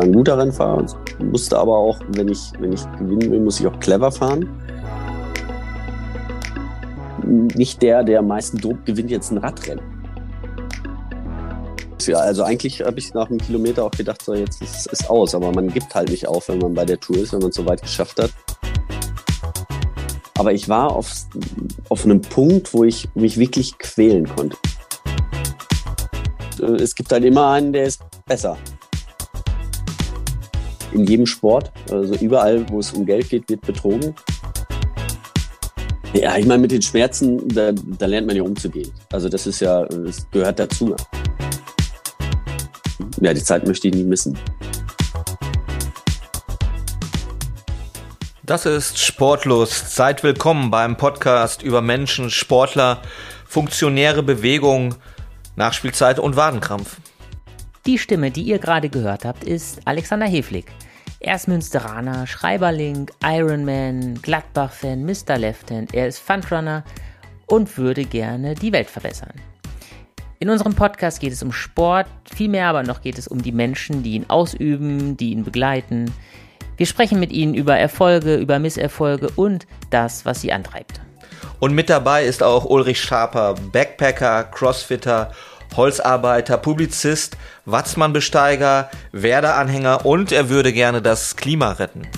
ein guter Rennfahrer, musste aber auch, wenn ich, wenn ich gewinnen will, muss ich auch clever fahren. Nicht der, der am meisten dobt, gewinnt jetzt ein Radrennen. Ja, also eigentlich habe ich nach einem Kilometer auch gedacht, so jetzt ist es aus, aber man gibt halt nicht auf, wenn man bei der Tour ist, wenn man es so weit geschafft hat. Aber ich war auf, auf einem Punkt, wo ich mich wirklich quälen konnte. Äh, es gibt halt immer einen, der ist besser. In jedem Sport, also überall, wo es um Geld geht, wird betrogen. Ja, ich meine, mit den Schmerzen, da, da lernt man ja umzugehen. Also das ist ja, das gehört dazu. Ja, die Zeit möchte ich nie missen. Das ist Sportlos. Seid willkommen beim Podcast über Menschen, Sportler, funktionäre Bewegung, Nachspielzeit und Wadenkrampf. Die Stimme, die ihr gerade gehört habt, ist Alexander Heflig. Er ist Münsteraner, Schreiberling, Ironman, Gladbach-Fan, Mr. Lefthand. Er ist Fundrunner und würde gerne die Welt verbessern. In unserem Podcast geht es um Sport, vielmehr aber noch geht es um die Menschen, die ihn ausüben, die ihn begleiten. Wir sprechen mit ihnen über Erfolge, über Misserfolge und das, was sie antreibt. Und mit dabei ist auch Ulrich Schaper, Backpacker, Crossfitter, Holzarbeiter, Publizist, Watzmann-Besteiger, Werder-Anhänger und er würde gerne das Klima retten.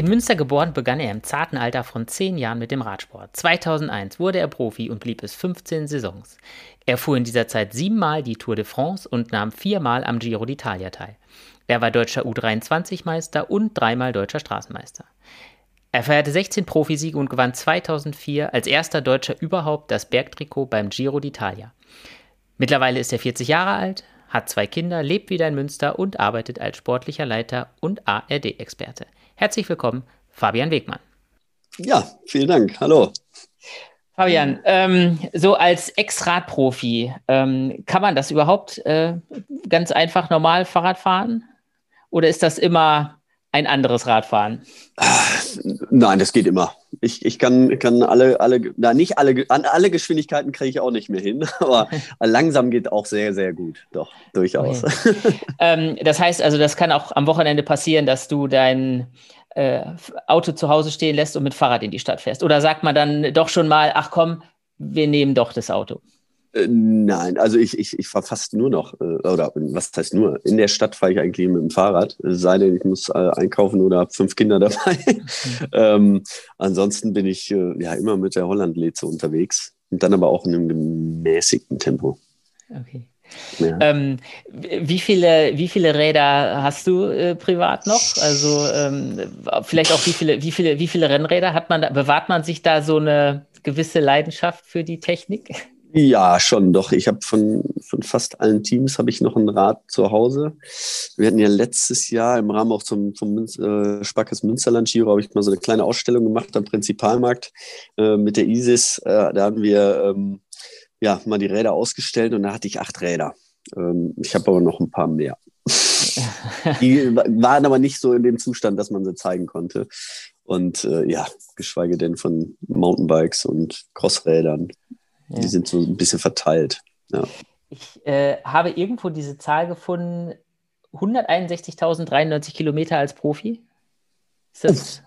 In Münster geboren begann er im zarten Alter von 10 Jahren mit dem Radsport. 2001 wurde er Profi und blieb es 15 Saisons. Er fuhr in dieser Zeit siebenmal die Tour de France und nahm viermal am Giro d'Italia teil. Er war deutscher U23-Meister und dreimal deutscher Straßenmeister. Er feierte 16 Profisiege und gewann 2004 als erster Deutscher überhaupt das Bergtrikot beim Giro d'Italia. Mittlerweile ist er 40 Jahre alt, hat zwei Kinder, lebt wieder in Münster und arbeitet als sportlicher Leiter und ARD-Experte. Herzlich willkommen, Fabian Wegmann. Ja, vielen Dank. Hallo. Fabian, ähm, so als Ex-Radprofi, ähm, kann man das überhaupt äh, ganz einfach normal Fahrrad fahren? Oder ist das immer ein anderes Radfahren? Nein, das geht immer. Ich, ich kann, kann alle, alle, na nicht alle, an alle Geschwindigkeiten kriege ich auch nicht mehr hin, aber langsam geht auch sehr, sehr gut. Doch, durchaus. Okay. ähm, das heißt also, das kann auch am Wochenende passieren, dass du dein äh, Auto zu Hause stehen lässt und mit Fahrrad in die Stadt fährst. Oder sagt man dann doch schon mal, ach komm, wir nehmen doch das Auto? Äh, nein, also ich, ich, ich fahre fast nur noch, äh, oder was heißt nur, in der Stadt fahre ich eigentlich mit dem Fahrrad, sei denn, ich muss äh, einkaufen oder habe fünf Kinder dabei. Ähm, ansonsten bin ich ja immer mit der Holland-Leze unterwegs und dann aber auch in einem gemäßigten Tempo. Okay. Ja. Ähm, wie, viele, wie viele Räder hast du äh, privat noch? Also ähm, vielleicht auch wie viele, wie viele, wie viele Rennräder hat man da, bewahrt man sich da so eine gewisse Leidenschaft für die Technik? Ja, schon, doch. Ich habe von, von fast allen Teams habe ich noch ein Rad zu Hause. Wir hatten ja letztes Jahr im Rahmen auch zum, vom Münz, äh, Sparkes Münsterland Giro habe ich mal so eine kleine Ausstellung gemacht am Prinzipalmarkt äh, mit der ISIS. Äh, da haben wir ähm, ja mal die Räder ausgestellt und da hatte ich acht Räder. Ähm, ich habe aber noch ein paar mehr. die waren aber nicht so in dem Zustand, dass man sie zeigen konnte. Und äh, ja, geschweige denn von Mountainbikes und Crossrädern. Die sind so ein bisschen verteilt. Ja. Ich äh, habe irgendwo diese Zahl gefunden: 161.093 Kilometer als Profi. Ist das.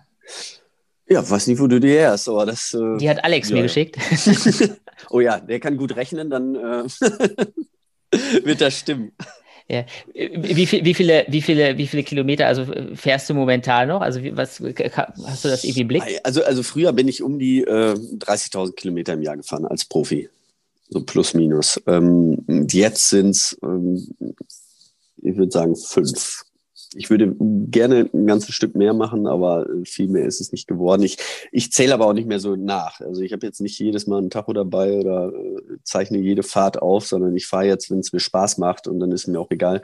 Ja, weiß nicht, wo du die her hast, aber das. Äh, die hat Alex ja, mir ja. geschickt. oh ja, der kann gut rechnen, dann äh, wird das stimmen. Ja. Wie, viel, wie, viele, wie, viele, wie viele Kilometer also fährst du momentan noch? Also was hast du das irgendwie im Blick? Also, also früher bin ich um die äh, 30.000 Kilometer im Jahr gefahren als Profi. So plus minus. Ähm, jetzt sind es, ähm, ich würde sagen, fünf ich würde gerne ein ganzes Stück mehr machen, aber viel mehr ist es nicht geworden. Ich, ich zähle aber auch nicht mehr so nach. Also ich habe jetzt nicht jedes Mal einen Tacho dabei oder äh, zeichne jede Fahrt auf, sondern ich fahre jetzt, wenn es mir Spaß macht und dann ist mir auch egal,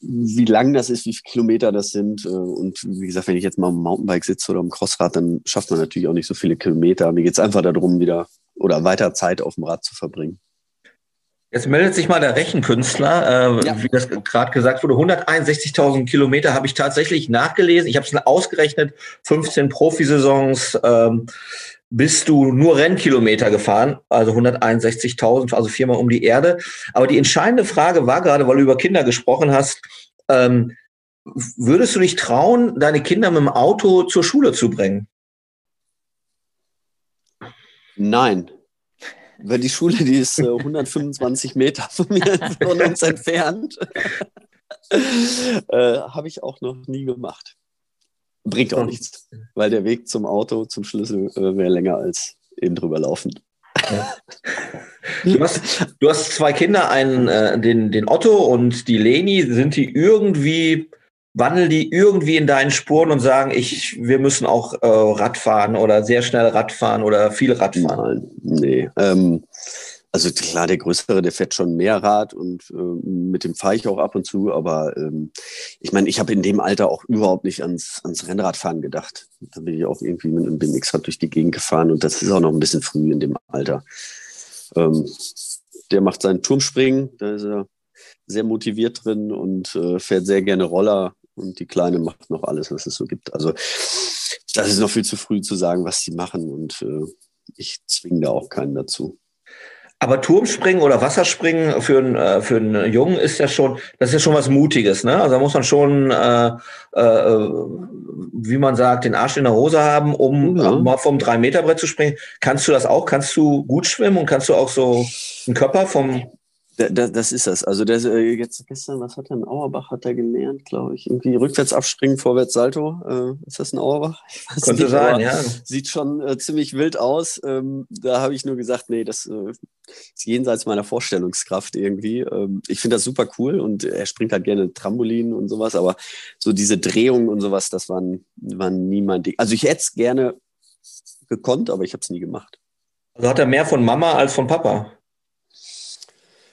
wie lang das ist, wie viele Kilometer das sind. Äh, und wie gesagt, wenn ich jetzt mal am Mountainbike sitze oder am Crossrad, dann schafft man natürlich auch nicht so viele Kilometer. Mir geht es einfach darum, wieder oder weiter Zeit auf dem Rad zu verbringen. Jetzt meldet sich mal der Rechenkünstler, äh, ja. wie das gerade gesagt wurde. 161.000 Kilometer habe ich tatsächlich nachgelesen. Ich habe es ausgerechnet. 15 Profisaisons, ähm, bist du nur Rennkilometer gefahren, also 161.000, also viermal um die Erde. Aber die entscheidende Frage war gerade, weil du über Kinder gesprochen hast, ähm, würdest du dich trauen, deine Kinder mit dem Auto zur Schule zu bringen? Nein. Weil die Schule, die ist äh, 125 Meter von mir von uns entfernt. äh, Habe ich auch noch nie gemacht. Bringt auch nichts, weil der Weg zum Auto, zum Schlüssel äh, wäre länger als eben drüber laufen. Ja. Du, hast, du hast zwei Kinder, einen, äh, den, den Otto und die Leni. Sind die irgendwie, wandeln die irgendwie in deinen Spuren und sagen, ich, wir müssen auch äh, Radfahren oder sehr schnell Radfahren oder viel Radfahren? Nein, nee. Ähm, also klar, der Größere, der fährt schon mehr Rad und äh, mit dem fahre ich auch ab und zu, aber ähm, ich meine, ich habe in dem Alter auch überhaupt nicht ans, ans Rennradfahren gedacht. Da bin ich auch irgendwie mit einem BMX-Rad durch die Gegend gefahren und das ist auch noch ein bisschen früh in dem Alter. Ähm, der macht seinen Turmspringen, da ist er sehr motiviert drin und äh, fährt sehr gerne Roller und die Kleine macht noch alles, was es so gibt. Also das ist noch viel zu früh zu sagen, was die machen und äh, ich zwinge da auch keinen dazu. Aber Turmspringen oder Wasserspringen für, einen, äh, für einen Jungen ist ja schon, das ist ja schon was Mutiges, ne? Also da muss man schon, äh, äh, wie man sagt, den Arsch in der Hose haben, um ja. mal vom 3-Meter-Brett zu springen. Kannst du das auch? Kannst du gut schwimmen und kannst du auch so einen Körper vom da, das ist das. Also der, äh, jetzt gestern, was hat er in Auerbach hat er gelernt, glaube ich. Irgendwie rückwärts abspringen, vorwärts Salto. Äh, ist das ein Auerbach? Könnte nicht, sein, ja. Sieht schon äh, ziemlich wild aus. Ähm, da habe ich nur gesagt, nee, das äh, ist jenseits meiner Vorstellungskraft irgendwie. Ähm, ich finde das super cool und er springt halt gerne Trampolin und sowas, aber so diese Drehungen und sowas, das waren, waren nie mein Ding. Also ich hätte es gerne gekonnt, aber ich habe es nie gemacht. Also hat er mehr von Mama als von Papa?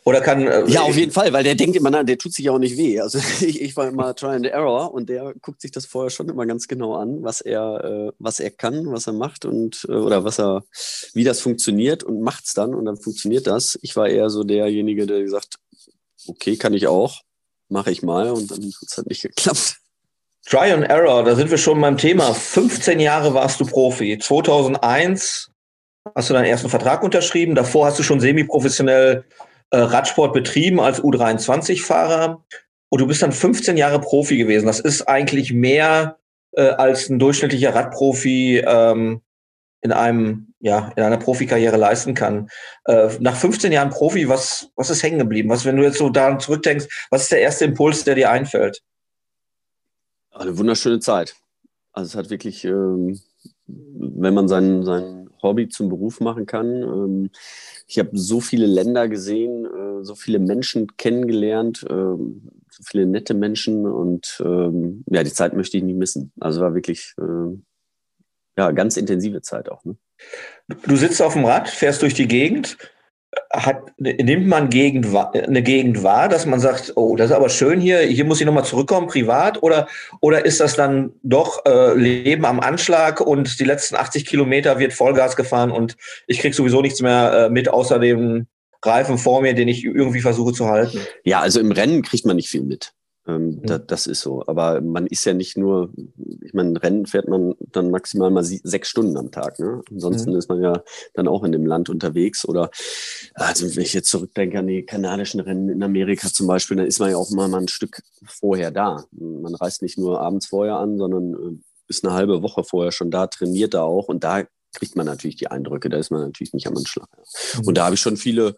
Oder kann. Äh, ja, auf jeden Fall, weil der denkt immer, na, der tut sich ja auch nicht weh. Also ich, ich war immer Try and Error und der guckt sich das vorher schon immer ganz genau an, was er, äh, was er kann, was er macht und äh, oder was er, wie das funktioniert und macht's dann und dann funktioniert das. Ich war eher so derjenige, der gesagt, okay, kann ich auch, mache ich mal und dann hat's halt nicht geklappt. Try and Error, da sind wir schon beim Thema. 15 Jahre warst du Profi. 2001 hast du deinen ersten Vertrag unterschrieben. Davor hast du schon semi-professionell äh, Radsport betrieben als U23-Fahrer und du bist dann 15 Jahre Profi gewesen. Das ist eigentlich mehr äh, als ein durchschnittlicher Radprofi ähm, in einem ja in einer Profikarriere leisten kann. Äh, nach 15 Jahren Profi, was was ist hängen geblieben? Was, wenn du jetzt so daran zurückdenkst, was ist der erste Impuls, der dir einfällt? Eine wunderschöne Zeit. Also es hat wirklich, ähm, wenn man sein, sein Hobby zum Beruf machen kann. Ähm, ich habe so viele Länder gesehen, so viele Menschen kennengelernt, äh, so viele nette Menschen und ähm, ja, die Zeit möchte ich nie missen. Also war wirklich äh, ja ganz intensive Zeit auch. Ne? Du sitzt auf dem Rad, fährst durch die Gegend hat, nimmt man Gegend, eine Gegend wahr, dass man sagt, oh, das ist aber schön hier, hier muss ich nochmal zurückkommen, privat, oder, oder ist das dann doch äh, Leben am Anschlag und die letzten 80 Kilometer wird Vollgas gefahren und ich krieg sowieso nichts mehr äh, mit, außer dem Reifen vor mir, den ich irgendwie versuche zu halten? Ja, also im Rennen kriegt man nicht viel mit. Ähm, mhm. da, das ist so. Aber man ist ja nicht nur, ich meine, Rennen fährt man dann maximal mal sechs Stunden am Tag. Ne? Ansonsten mhm. ist man ja dann auch in dem Land unterwegs. Oder also wenn ich jetzt zurückdenke an die kanadischen Rennen in Amerika zum Beispiel, dann ist man ja auch mal, mal ein Stück vorher da. Man reist nicht nur abends vorher an, sondern äh, ist eine halbe Woche vorher schon da, trainiert da auch und da kriegt man natürlich die Eindrücke. Da ist man natürlich nicht am Anschlag. Mhm. Und da habe ich schon viele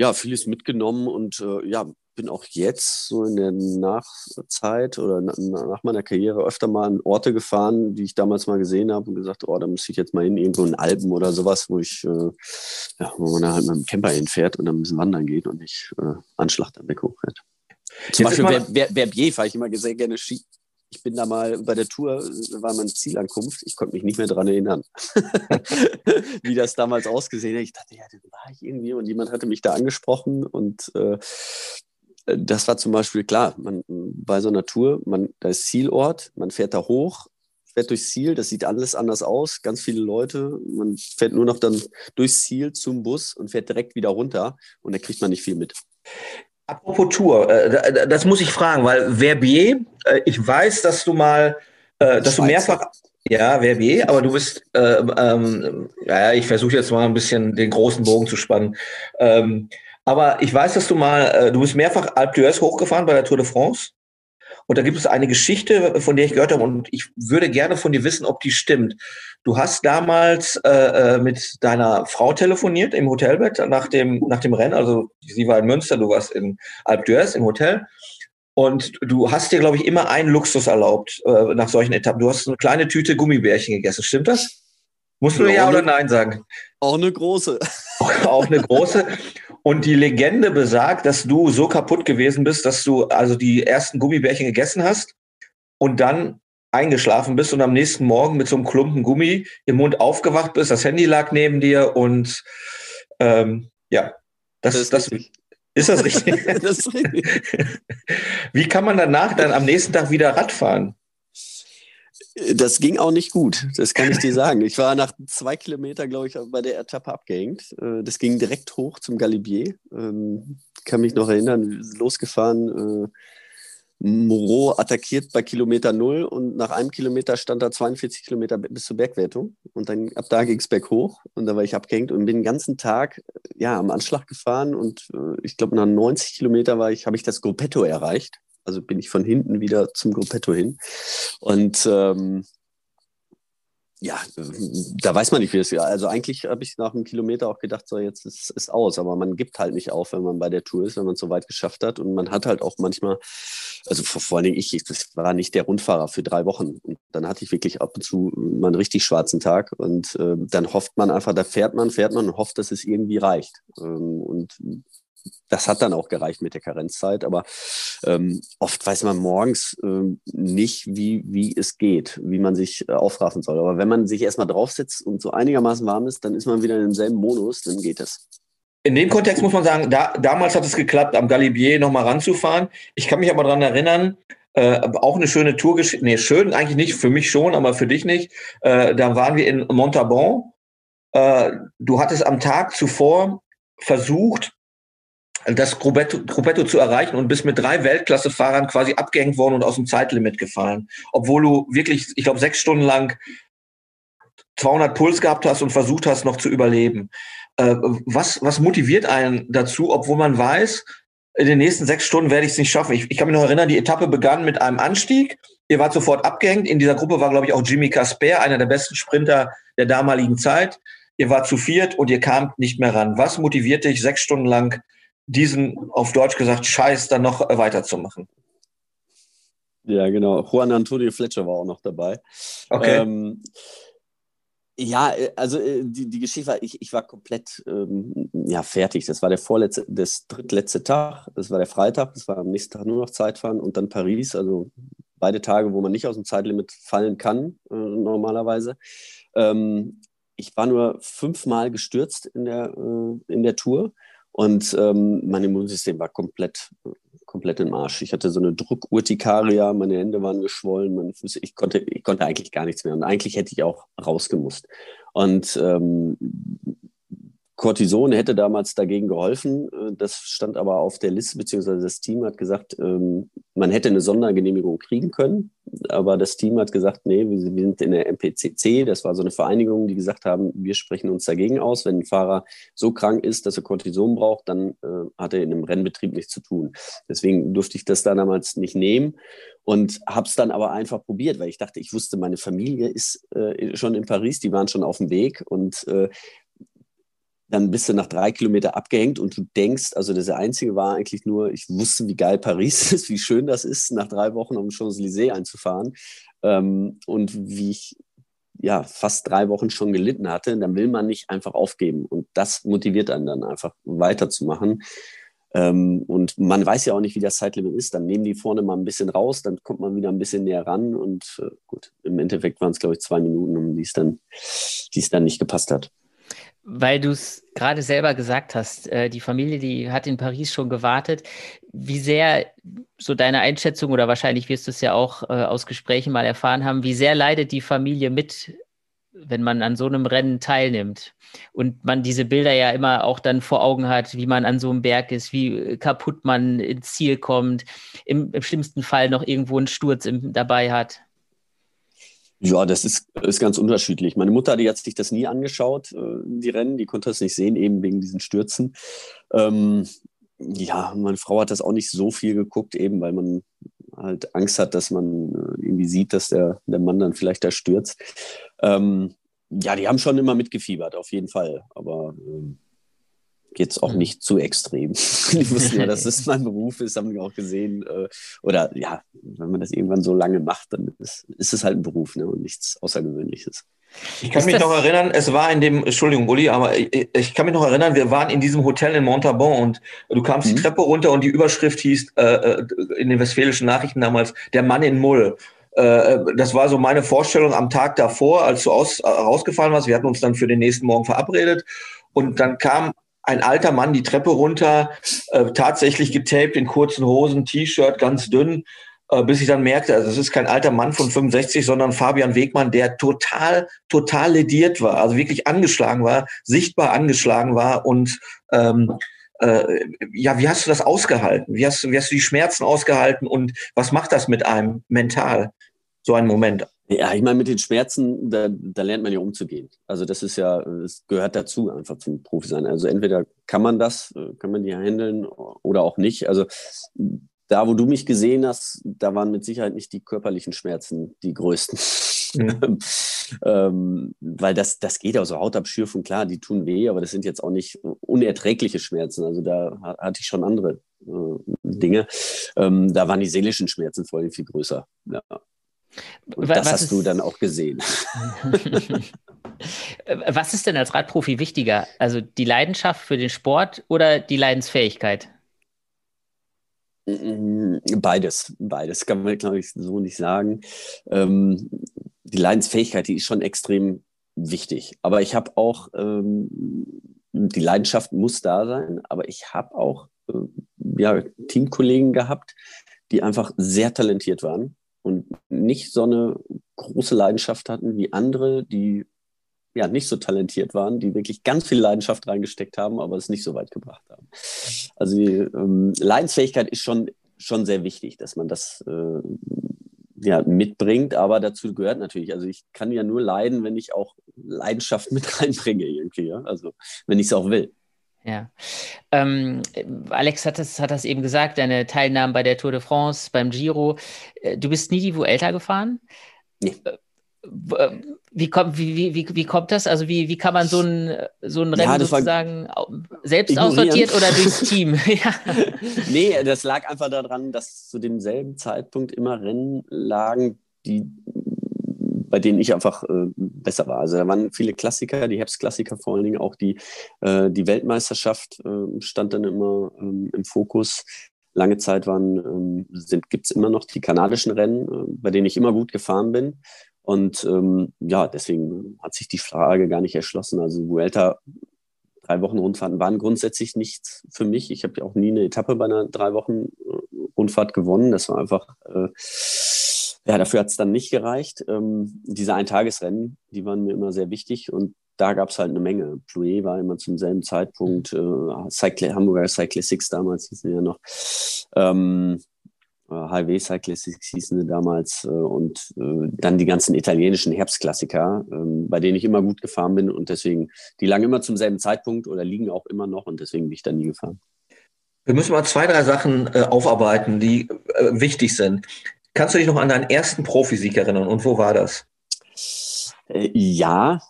ja, vieles mitgenommen und äh, ja, bin auch jetzt so in der Nachzeit oder nach meiner Karriere öfter mal an Orte gefahren, die ich damals mal gesehen habe und gesagt, oh, da muss ich jetzt mal hin, irgendwo in Alpen oder sowas, wo ich, äh, ja, wo man da halt mit dem Camper hinfährt und dann ein bisschen wandern geht und nicht äh, Anschlag dann weg hochfährt. Zum jetzt Beispiel Ver Ver Verbier fahre ich immer sehr gerne Ski. Ich bin da mal bei der Tour, war meine Zielankunft. Ich konnte mich nicht mehr daran erinnern, wie das damals ausgesehen hat. Ich dachte, ja, da war ich irgendwie und jemand hatte mich da angesprochen und äh, das war zum Beispiel klar, man, bei so einer Tour, man, da ist Zielort, man fährt da hoch, fährt durchs Ziel, das sieht alles anders aus, ganz viele Leute, man fährt nur noch dann durchs Ziel zum Bus und fährt direkt wieder runter und da kriegt man nicht viel mit. Apropos Tour, äh, das muss ich fragen, weil Verbier, äh, ich weiß, dass du mal, äh, dass du mehrfach, Ja, Verbier, aber du bist, äh, ähm, ja, ich versuche jetzt mal ein bisschen den großen Bogen zu spannen. Ähm, aber ich weiß, dass du mal, du bist mehrfach Alpe d'Huez hochgefahren bei der Tour de France. Und da gibt es eine Geschichte, von der ich gehört habe, und ich würde gerne von dir wissen, ob die stimmt. Du hast damals äh, äh mit deiner Frau telefoniert im Hotelbett nach dem, nach dem Rennen. Also sie war in Münster, du warst in Alpe d'Huez im Hotel. Und du hast dir, glaube ich, immer einen Luxus erlaubt äh, nach solchen Etappen. Du hast eine kleine Tüte Gummibärchen gegessen. Stimmt das? Musst du ja, ja oder nein sagen? Auch eine große. auch eine große. Und die Legende besagt, dass du so kaputt gewesen bist, dass du also die ersten Gummibärchen gegessen hast und dann eingeschlafen bist und am nächsten Morgen mit so einem Klumpen Gummi im Mund aufgewacht bist. Das Handy lag neben dir und ähm, ja, das, das ist das. Ist das richtig? das ist richtig. Wie kann man danach dann am nächsten Tag wieder Radfahren? Das ging auch nicht gut, das kann ich dir sagen. Ich war nach zwei Kilometern, glaube ich, bei der Etappe abgehängt. Äh, das ging direkt hoch zum Galibier. Ähm, kann mich noch erinnern, losgefahren. Äh, Moreau attackiert bei Kilometer null und nach einem Kilometer stand da 42 Kilometer bis zur Bergwertung. Und dann ab da ging es berghoch und da war ich abgehängt und bin den ganzen Tag ja, am Anschlag gefahren. Und äh, ich glaube, nach 90 Kilometer war ich, habe ich das Gruppetto erreicht. Also bin ich von hinten wieder zum Gruppetto hin. Und ähm, ja, da weiß man nicht, wie es ist. Also eigentlich habe ich nach einem Kilometer auch gedacht, so jetzt ist es aus. Aber man gibt halt nicht auf, wenn man bei der Tour ist, wenn man es so weit geschafft hat. Und man hat halt auch manchmal, also vor, vor allen Dingen ich, das war nicht der Rundfahrer für drei Wochen. Und dann hatte ich wirklich ab und zu mal einen richtig schwarzen Tag. Und äh, dann hofft man einfach, da fährt man, fährt man und hofft, dass es irgendwie reicht. Ähm, und das hat dann auch gereicht mit der Karenzzeit, aber ähm, oft weiß man morgens ähm, nicht, wie, wie es geht, wie man sich äh, aufraffen soll. Aber wenn man sich erstmal draufsetzt und so einigermaßen warm ist, dann ist man wieder in demselben Modus, dann geht es. In dem Kontext muss man sagen, da, damals hat es geklappt, am Galibier nochmal ranzufahren. Ich kann mich aber daran erinnern, äh, auch eine schöne Tourgeschichte, nee, schön eigentlich nicht, für mich schon, aber für dich nicht. Äh, da waren wir in Montabon. Äh, du hattest am Tag zuvor versucht, das Gruppetto, zu erreichen und bist mit drei Weltklasse-Fahrern quasi abgehängt worden und aus dem Zeitlimit gefallen. Obwohl du wirklich, ich glaube, sechs Stunden lang 200 Puls gehabt hast und versucht hast, noch zu überleben. Äh, was, was motiviert einen dazu, obwohl man weiß, in den nächsten sechs Stunden werde ich es nicht schaffen? Ich, ich kann mich noch erinnern, die Etappe begann mit einem Anstieg. Ihr wart sofort abgehängt. In dieser Gruppe war, glaube ich, auch Jimmy Casper, einer der besten Sprinter der damaligen Zeit. Ihr wart zu viert und ihr kamt nicht mehr ran. Was motiviert dich, sechs Stunden lang diesen, auf Deutsch gesagt, Scheiß dann noch weiterzumachen. Ja, genau. Juan Antonio Fletcher war auch noch dabei. Okay. Ähm, ja, also äh, die, die Geschichte war, ich, ich war komplett ähm, ja, fertig. Das war der vorletzte, das drittletzte Tag, das war der Freitag, das war am nächsten Tag nur noch Zeitfahren und dann Paris, also beide Tage, wo man nicht aus dem Zeitlimit fallen kann, äh, normalerweise. Ähm, ich war nur fünfmal gestürzt in der, äh, in der Tour und ähm, mein Immunsystem war komplett, komplett im Arsch. Ich hatte so eine Druckurtikaria, meine Hände waren geschwollen, meine Füße, ich konnte, ich konnte eigentlich gar nichts mehr. Und eigentlich hätte ich auch rausgemusst. Und ähm, Cortison hätte damals dagegen geholfen. Äh, das stand aber auf der Liste, beziehungsweise das Team hat gesagt, ähm, man hätte eine Sondergenehmigung kriegen können. Aber das Team hat gesagt, nee, wir sind in der MPCC. Das war so eine Vereinigung, die gesagt haben, wir sprechen uns dagegen aus. Wenn ein Fahrer so krank ist, dass er Cortison braucht, dann äh, hat er in einem Rennbetrieb nichts zu tun. Deswegen durfte ich das da damals nicht nehmen und habe es dann aber einfach probiert, weil ich dachte, ich wusste, meine Familie ist äh, schon in Paris, die waren schon auf dem Weg und dann bist du nach drei Kilometern abgehängt und du denkst, also das Einzige war eigentlich nur, ich wusste, wie geil Paris ist, wie schön das ist, nach drei Wochen um Champs-Élysées einzufahren ähm, und wie ich ja fast drei Wochen schon gelitten hatte, dann will man nicht einfach aufgeben und das motiviert einen dann einfach weiterzumachen. Ähm, und man weiß ja auch nicht, wie das Zeitlimit ist. Dann nehmen die vorne mal ein bisschen raus, dann kommt man wieder ein bisschen näher ran und äh, gut, im Endeffekt waren es, glaube ich, zwei Minuten, um die es dann, die es dann nicht gepasst hat. Weil du es gerade selber gesagt hast, äh, die Familie, die hat in Paris schon gewartet. Wie sehr, so deine Einschätzung, oder wahrscheinlich wirst du es ja auch äh, aus Gesprächen mal erfahren haben, wie sehr leidet die Familie mit, wenn man an so einem Rennen teilnimmt? Und man diese Bilder ja immer auch dann vor Augen hat, wie man an so einem Berg ist, wie kaputt man ins Ziel kommt, im, im schlimmsten Fall noch irgendwo einen Sturz im, dabei hat. Ja, das ist, ist ganz unterschiedlich. Meine Mutter, die hat sich das nie angeschaut, äh, die Rennen, die konnte das nicht sehen, eben wegen diesen Stürzen. Ähm, ja, meine Frau hat das auch nicht so viel geguckt, eben weil man halt Angst hat, dass man äh, irgendwie sieht, dass der, der Mann dann vielleicht da stürzt. Ähm, ja, die haben schon immer mitgefiebert, auf jeden Fall. Aber ähm, jetzt auch nicht zu extrem. die wussten ja, dass es mein Beruf ist, haben die auch gesehen. Äh, oder ja, wenn man das irgendwann so lange macht, dann ist, ist es halt ein Beruf ne, und nichts Außergewöhnliches. Ich kann ist mich noch erinnern, es war in dem, Entschuldigung, Uli, aber ich, ich, kann mich noch erinnern, wir waren in diesem Hotel in Montabon und du kamst mhm. die Treppe runter und die Überschrift hieß äh, äh, in den westfälischen Nachrichten damals, der Mann in Mull. Äh, das war so meine Vorstellung am Tag davor, als du aus, rausgefallen warst. Wir hatten uns dann für den nächsten Morgen verabredet und dann kam ein alter Mann die Treppe runter, äh, tatsächlich getaped in kurzen Hosen, T-Shirt, ganz dünn, äh, bis ich dann merkte, also es ist kein alter Mann von 65, sondern Fabian Wegmann, der total, total lediert war, also wirklich angeschlagen war, sichtbar angeschlagen war und ähm, äh, ja, wie hast du das ausgehalten? Wie hast, wie hast du die Schmerzen ausgehalten und was macht das mit einem mental, so ein Moment? Ja, ich meine, mit den Schmerzen, da, da lernt man ja umzugehen. Also das ist ja, es gehört dazu, einfach zum Profi sein. Also entweder kann man das, äh, kann man die handeln oder auch nicht. Also da, wo du mich gesehen hast, da waren mit Sicherheit nicht die körperlichen Schmerzen die größten. Mhm. ähm, weil das, das geht auch so Hautabschürfung, klar, die tun weh, aber das sind jetzt auch nicht unerträgliche Schmerzen. Also da hatte ich schon andere äh, Dinge. Ähm, da waren die seelischen Schmerzen vor allem viel größer. Ja. Und was das hast ist, du dann auch gesehen. was ist denn als Radprofi wichtiger? Also die Leidenschaft für den Sport oder die Leidensfähigkeit? Beides, beides kann man, glaube ich, so nicht sagen. Ähm, die Leidensfähigkeit, die ist schon extrem wichtig. Aber ich habe auch, ähm, die Leidenschaft muss da sein, aber ich habe auch äh, ja, Teamkollegen gehabt, die einfach sehr talentiert waren und nicht so eine große Leidenschaft hatten wie andere, die ja nicht so talentiert waren, die wirklich ganz viel Leidenschaft reingesteckt haben, aber es nicht so weit gebracht haben. Also die ähm, Leidensfähigkeit ist schon, schon sehr wichtig, dass man das äh, ja, mitbringt, aber dazu gehört natürlich, also ich kann ja nur leiden, wenn ich auch Leidenschaft mit reinbringe irgendwie, ja? also wenn ich es auch will. Ja. Ähm, Alex hat das, hat das eben gesagt, deine Teilnahme bei der Tour de France, beim Giro. Äh, du bist nie die Vuelta gefahren? Nee. Äh, äh, wie kommt, wie, wie, wie, kommt das? Also wie, wie kann man so ein, so ein Rennen ja, sozusagen selbst aussortiert oder durchs Team? ja. Nee, das lag einfach daran, dass zu demselben Zeitpunkt immer Rennen lagen, die bei denen ich einfach äh, besser war. Also da waren viele Klassiker, die Herbstklassiker vor allen Dingen, auch die, äh, die Weltmeisterschaft äh, stand dann immer ähm, im Fokus. Lange Zeit waren, ähm, sind, gibt's immer noch die kanadischen Rennen, äh, bei denen ich immer gut gefahren bin. Und ähm, ja, deswegen hat sich die Frage gar nicht erschlossen. Also Vuelta, drei Wochen Rundfahrten waren grundsätzlich nichts für mich. Ich habe ja auch nie eine Etappe bei einer drei Wochen äh, Rundfahrt gewonnen. Das war einfach äh, ja, dafür hat es dann nicht gereicht. Ähm, diese Eintagesrennen, die waren mir immer sehr wichtig und da gab es halt eine Menge. Plouet war immer zum selben Zeitpunkt, äh, Cycl Hamburger Cyclistics damals hießen ja noch, ähm, Highway Cyclistics hießen sie damals äh, und äh, dann die ganzen italienischen Herbstklassiker, äh, bei denen ich immer gut gefahren bin und deswegen, die lagen immer zum selben Zeitpunkt oder liegen auch immer noch und deswegen bin ich da nie gefahren. Wir müssen mal zwei, drei Sachen äh, aufarbeiten, die äh, wichtig sind. Kannst du dich noch an deinen ersten Profisieg erinnern und wo war das? Äh, ja,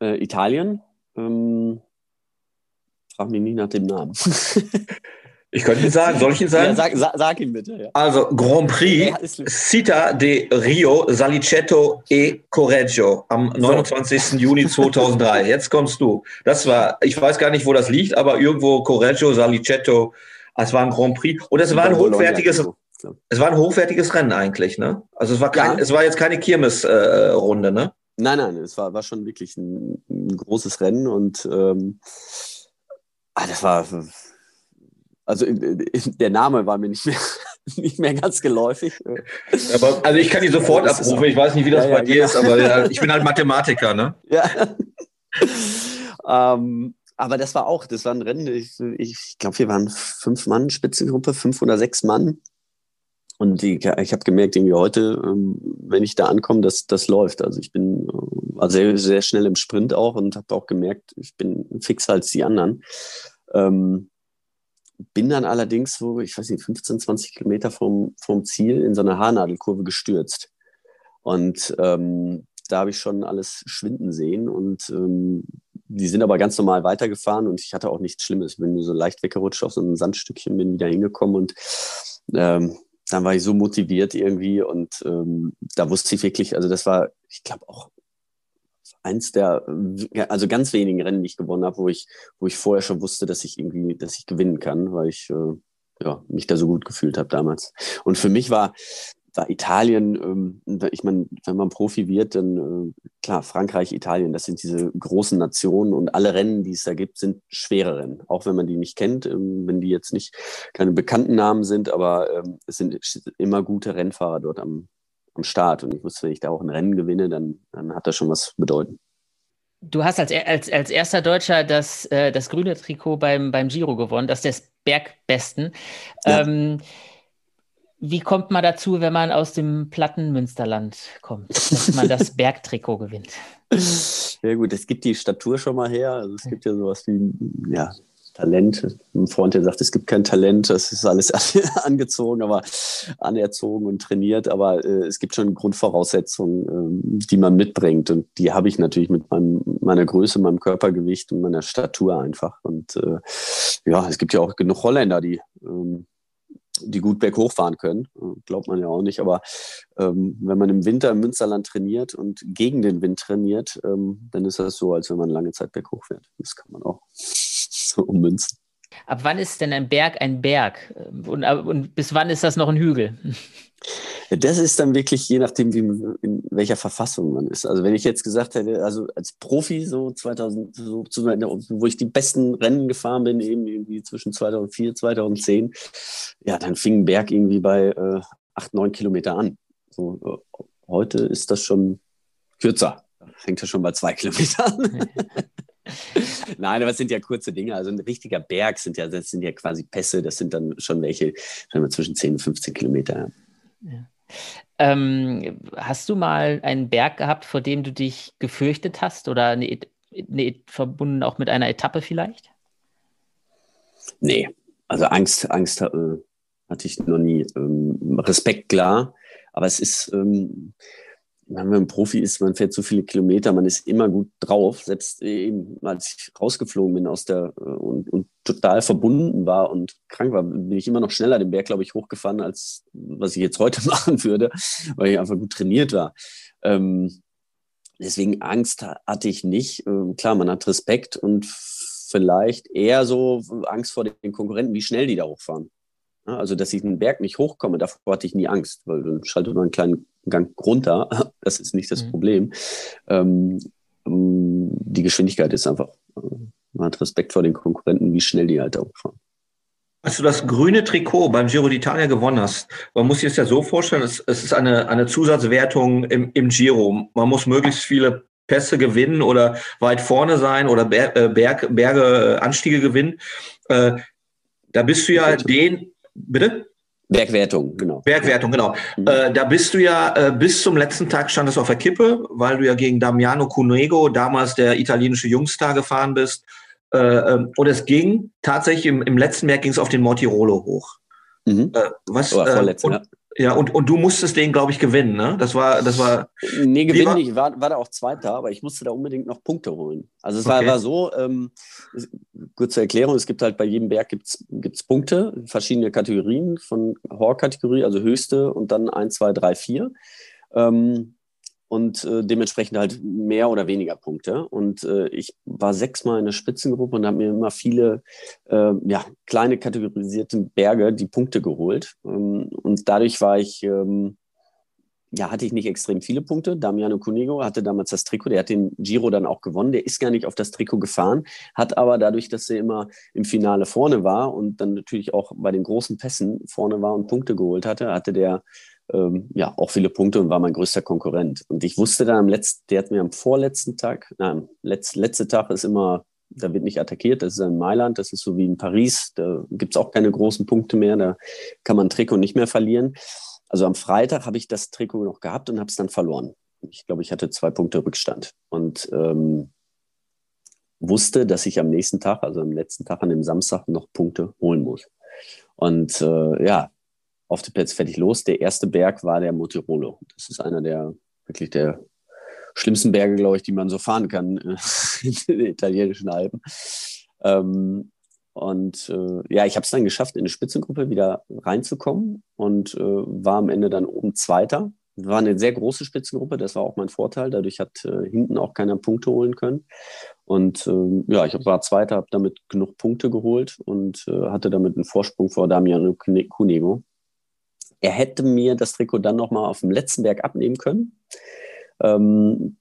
äh, Italien. Ähm, frag mich nicht nach dem Namen. ich könnte ihn sagen, soll ich ihn sagen? Ja, sag, sag, sag, ihn bitte. Ja. Also Grand Prix Cita de Rio, Salicetto e Correggio am 29. Juni 2003. Jetzt kommst du. Das war, ich weiß gar nicht, wo das liegt, aber irgendwo Correggio, Salicetto. Es war ein Grand Prix und es war ein hochwertiges, es war ein hochwertiges Rennen eigentlich, ne? Also es war kein, ja. es war jetzt keine Kirmesrunde, äh, ne? Nein, nein, es war, war schon wirklich ein, ein großes Rennen und ähm, ah, das war also der Name war mir nicht mehr, nicht mehr ganz geläufig. Aber, also ich kann die sofort ja, abrufen. Ich weiß nicht, wie das ja, bei dir genau. ist, aber ja, ich bin halt Mathematiker, ne? Ja. ähm, aber das war auch, das war ein Rennen. Ich, ich glaube, wir waren fünf Mann, Spitzengruppe, fünf oder sechs Mann. Und die, ich habe gemerkt, irgendwie heute, ähm, wenn ich da ankomme, dass das läuft. Also ich bin äh, sehr, sehr schnell im Sprint auch und habe auch gemerkt, ich bin fixer als die anderen. Ähm, bin dann allerdings so, ich weiß nicht, 15, 20 Kilometer vom, vom Ziel in so einer Haarnadelkurve gestürzt. Und ähm, da habe ich schon alles schwinden sehen und ähm, die sind aber ganz normal weitergefahren und ich hatte auch nichts Schlimmes. Ich bin nur so leicht weggerutscht auf so ein Sandstückchen, bin wieder hingekommen und ähm, dann war ich so motiviert irgendwie und ähm, da wusste ich wirklich, also das war, ich glaube auch eins der, also ganz wenigen Rennen, die ich gewonnen habe, wo ich, wo ich vorher schon wusste, dass ich irgendwie, dass ich gewinnen kann, weil ich äh, ja, mich da so gut gefühlt habe damals. Und für mich war, war Italien, ähm, ich meine, wenn man Profi wird, dann äh, klar, Frankreich, Italien, das sind diese großen Nationen und alle Rennen, die es da gibt, sind schwere Rennen. Auch wenn man die nicht kennt, ähm, wenn die jetzt nicht keine bekannten Namen sind, aber ähm, es sind immer gute Rennfahrer dort am, am Start. Und ich wusste, wenn ich da auch ein Rennen gewinne, dann, dann hat das schon was bedeuten. Du hast als, als, als erster Deutscher das, äh, das grüne Trikot beim, beim Giro gewonnen, das des Bergbesten. Ja. Ähm, wie kommt man dazu, wenn man aus dem platten Münsterland kommt, dass man das Bergtrikot gewinnt? Ja gut, es gibt die Statur schon mal her. Also es gibt ja sowas wie ja, Talent. Ein Freund, der sagt, es gibt kein Talent, das ist alles angezogen, aber anerzogen und trainiert. Aber äh, es gibt schon Grundvoraussetzungen, äh, die man mitbringt. Und die habe ich natürlich mit meinem, meiner Größe, meinem Körpergewicht und meiner Statur einfach. Und äh, ja, es gibt ja auch genug Holländer, die ähm, die gut berghoch fahren können. Glaubt man ja auch nicht. Aber ähm, wenn man im Winter im Münsterland trainiert und gegen den Wind trainiert, ähm, dann ist das so, als wenn man lange Zeit berghoch fährt. Das kann man auch so ummünzen. Ab wann ist denn ein Berg ein Berg? Und, und bis wann ist das noch ein Hügel? Das ist dann wirklich je nachdem, wie, in welcher Verfassung man ist. Also wenn ich jetzt gesagt hätte, also als Profi so 2000, so, wo ich die besten Rennen gefahren bin, eben irgendwie zwischen 2004 2010, ja, dann fing ein Berg irgendwie bei äh, acht, neun Kilometer an. So, äh, heute ist das schon kürzer. Fängt ja schon bei zwei Kilometer an. Nein, aber es sind ja kurze Dinge. Also ein richtiger Berg sind ja, das sind ja quasi Pässe, das sind dann schon welche, sagen wir, zwischen 10 und 15 Kilometer. Ja. Ähm, hast du mal einen Berg gehabt, vor dem du dich gefürchtet hast oder eine, eine, verbunden auch mit einer Etappe vielleicht? Nee, also Angst, Angst äh, hatte ich noch nie. Ähm, Respekt klar, aber es ist, ähm, wenn man Profi ist, man fährt so viele Kilometer, man ist immer gut drauf. Selbst eben, als ich rausgeflogen bin aus der äh, und, und total verbunden war und krank war, bin ich immer noch schneller den Berg, glaube ich, hochgefahren, als was ich jetzt heute machen würde, weil ich einfach gut trainiert war. Ähm, deswegen Angst hatte ich nicht. Ähm, klar, man hat Respekt und vielleicht eher so Angst vor den Konkurrenten, wie schnell die da hochfahren. Also, dass ich den Berg nicht hochkomme, davor hatte ich nie Angst, weil dann schaltet man einen kleinen Gang runter. Das ist nicht das mhm. Problem. Ähm, ähm, die Geschwindigkeit ist einfach, äh, man hat Respekt vor den Konkurrenten, wie schnell die halt auch fahren. Als du das grüne Trikot beim Giro d'Italia gewonnen hast, man muss sich das ja so vorstellen, es, es ist eine, eine Zusatzwertung im, im Giro. Man muss möglichst viele Pässe gewinnen oder weit vorne sein oder Ber äh, Berg, Berge, äh, Anstiege gewinnen. Äh, da bist du ja den, bitte? Bergwertung, genau. Bergwertung, genau. Mhm. Äh, da bist du ja äh, bis zum letzten Tag standest auf der Kippe, weil du ja gegen Damiano Cunego, damals der italienische Jungstar, gefahren bist. Äh, ähm, und es ging tatsächlich im, im letzten Berg ging es auf den Mortirolo hoch. Mhm. Äh, was, oh, vorletzten, und, ja, und, und du musstest den, glaube ich, gewinnen, ne? Das war, das war. Nee, gewinnen nicht. Ich war, war da auch Zweiter, aber ich musste da unbedingt noch Punkte holen. Also es okay. war, war so, ähm, kurze Erklärung, es gibt halt bei jedem Berg gibt's, gibt's Punkte, verschiedene Kategorien von Horror-Kategorie, also höchste und dann 1, 2, 3, 4. Ähm, und äh, dementsprechend halt mehr oder weniger Punkte. Und äh, ich war sechsmal in der Spitzengruppe und habe mir immer viele äh, ja, kleine kategorisierte Berge die Punkte geholt. Ähm, und dadurch war ich, ähm, ja, hatte ich nicht extrem viele Punkte. Damiano Cunego hatte damals das Trikot, der hat den Giro dann auch gewonnen. Der ist gar nicht auf das Trikot gefahren, hat aber dadurch, dass er immer im Finale vorne war und dann natürlich auch bei den großen Pässen vorne war und Punkte geholt hatte, hatte der ähm, ja auch viele Punkte und war mein größter Konkurrent. Und ich wusste dann am letzten, der hat mir am vorletzten Tag, nein, letzt, letzte Tag ist immer Da wird nicht attackiert. Das ist in Mailand, das ist so wie in Paris. Da gibt es auch keine großen Punkte mehr. Da kann man Trikot nicht mehr verlieren. Also am Freitag habe ich das Trikot noch gehabt und habe es dann verloren. Ich glaube, ich hatte zwei Punkte Rückstand. Und ähm, wusste, dass ich am nächsten Tag, also am letzten Tag an dem Samstag, noch Punkte holen muss. Und äh, ja, auf die Plätze fertig los. Der erste Berg war der Motirolo. Das ist einer der wirklich der schlimmsten Berge, glaube ich, die man so fahren kann äh, in den italienischen Alpen. Ähm, und äh, ja, ich habe es dann geschafft, in eine Spitzengruppe wieder reinzukommen und äh, war am Ende dann oben Zweiter. War eine sehr große Spitzengruppe, das war auch mein Vorteil. Dadurch hat äh, hinten auch keiner Punkte holen können. Und ähm, ja, ich war Zweiter, habe damit genug Punkte geholt und äh, hatte damit einen Vorsprung vor Damiano Cunego. Er hätte mir das Trikot dann nochmal auf dem letzten Berg abnehmen können. Ähm,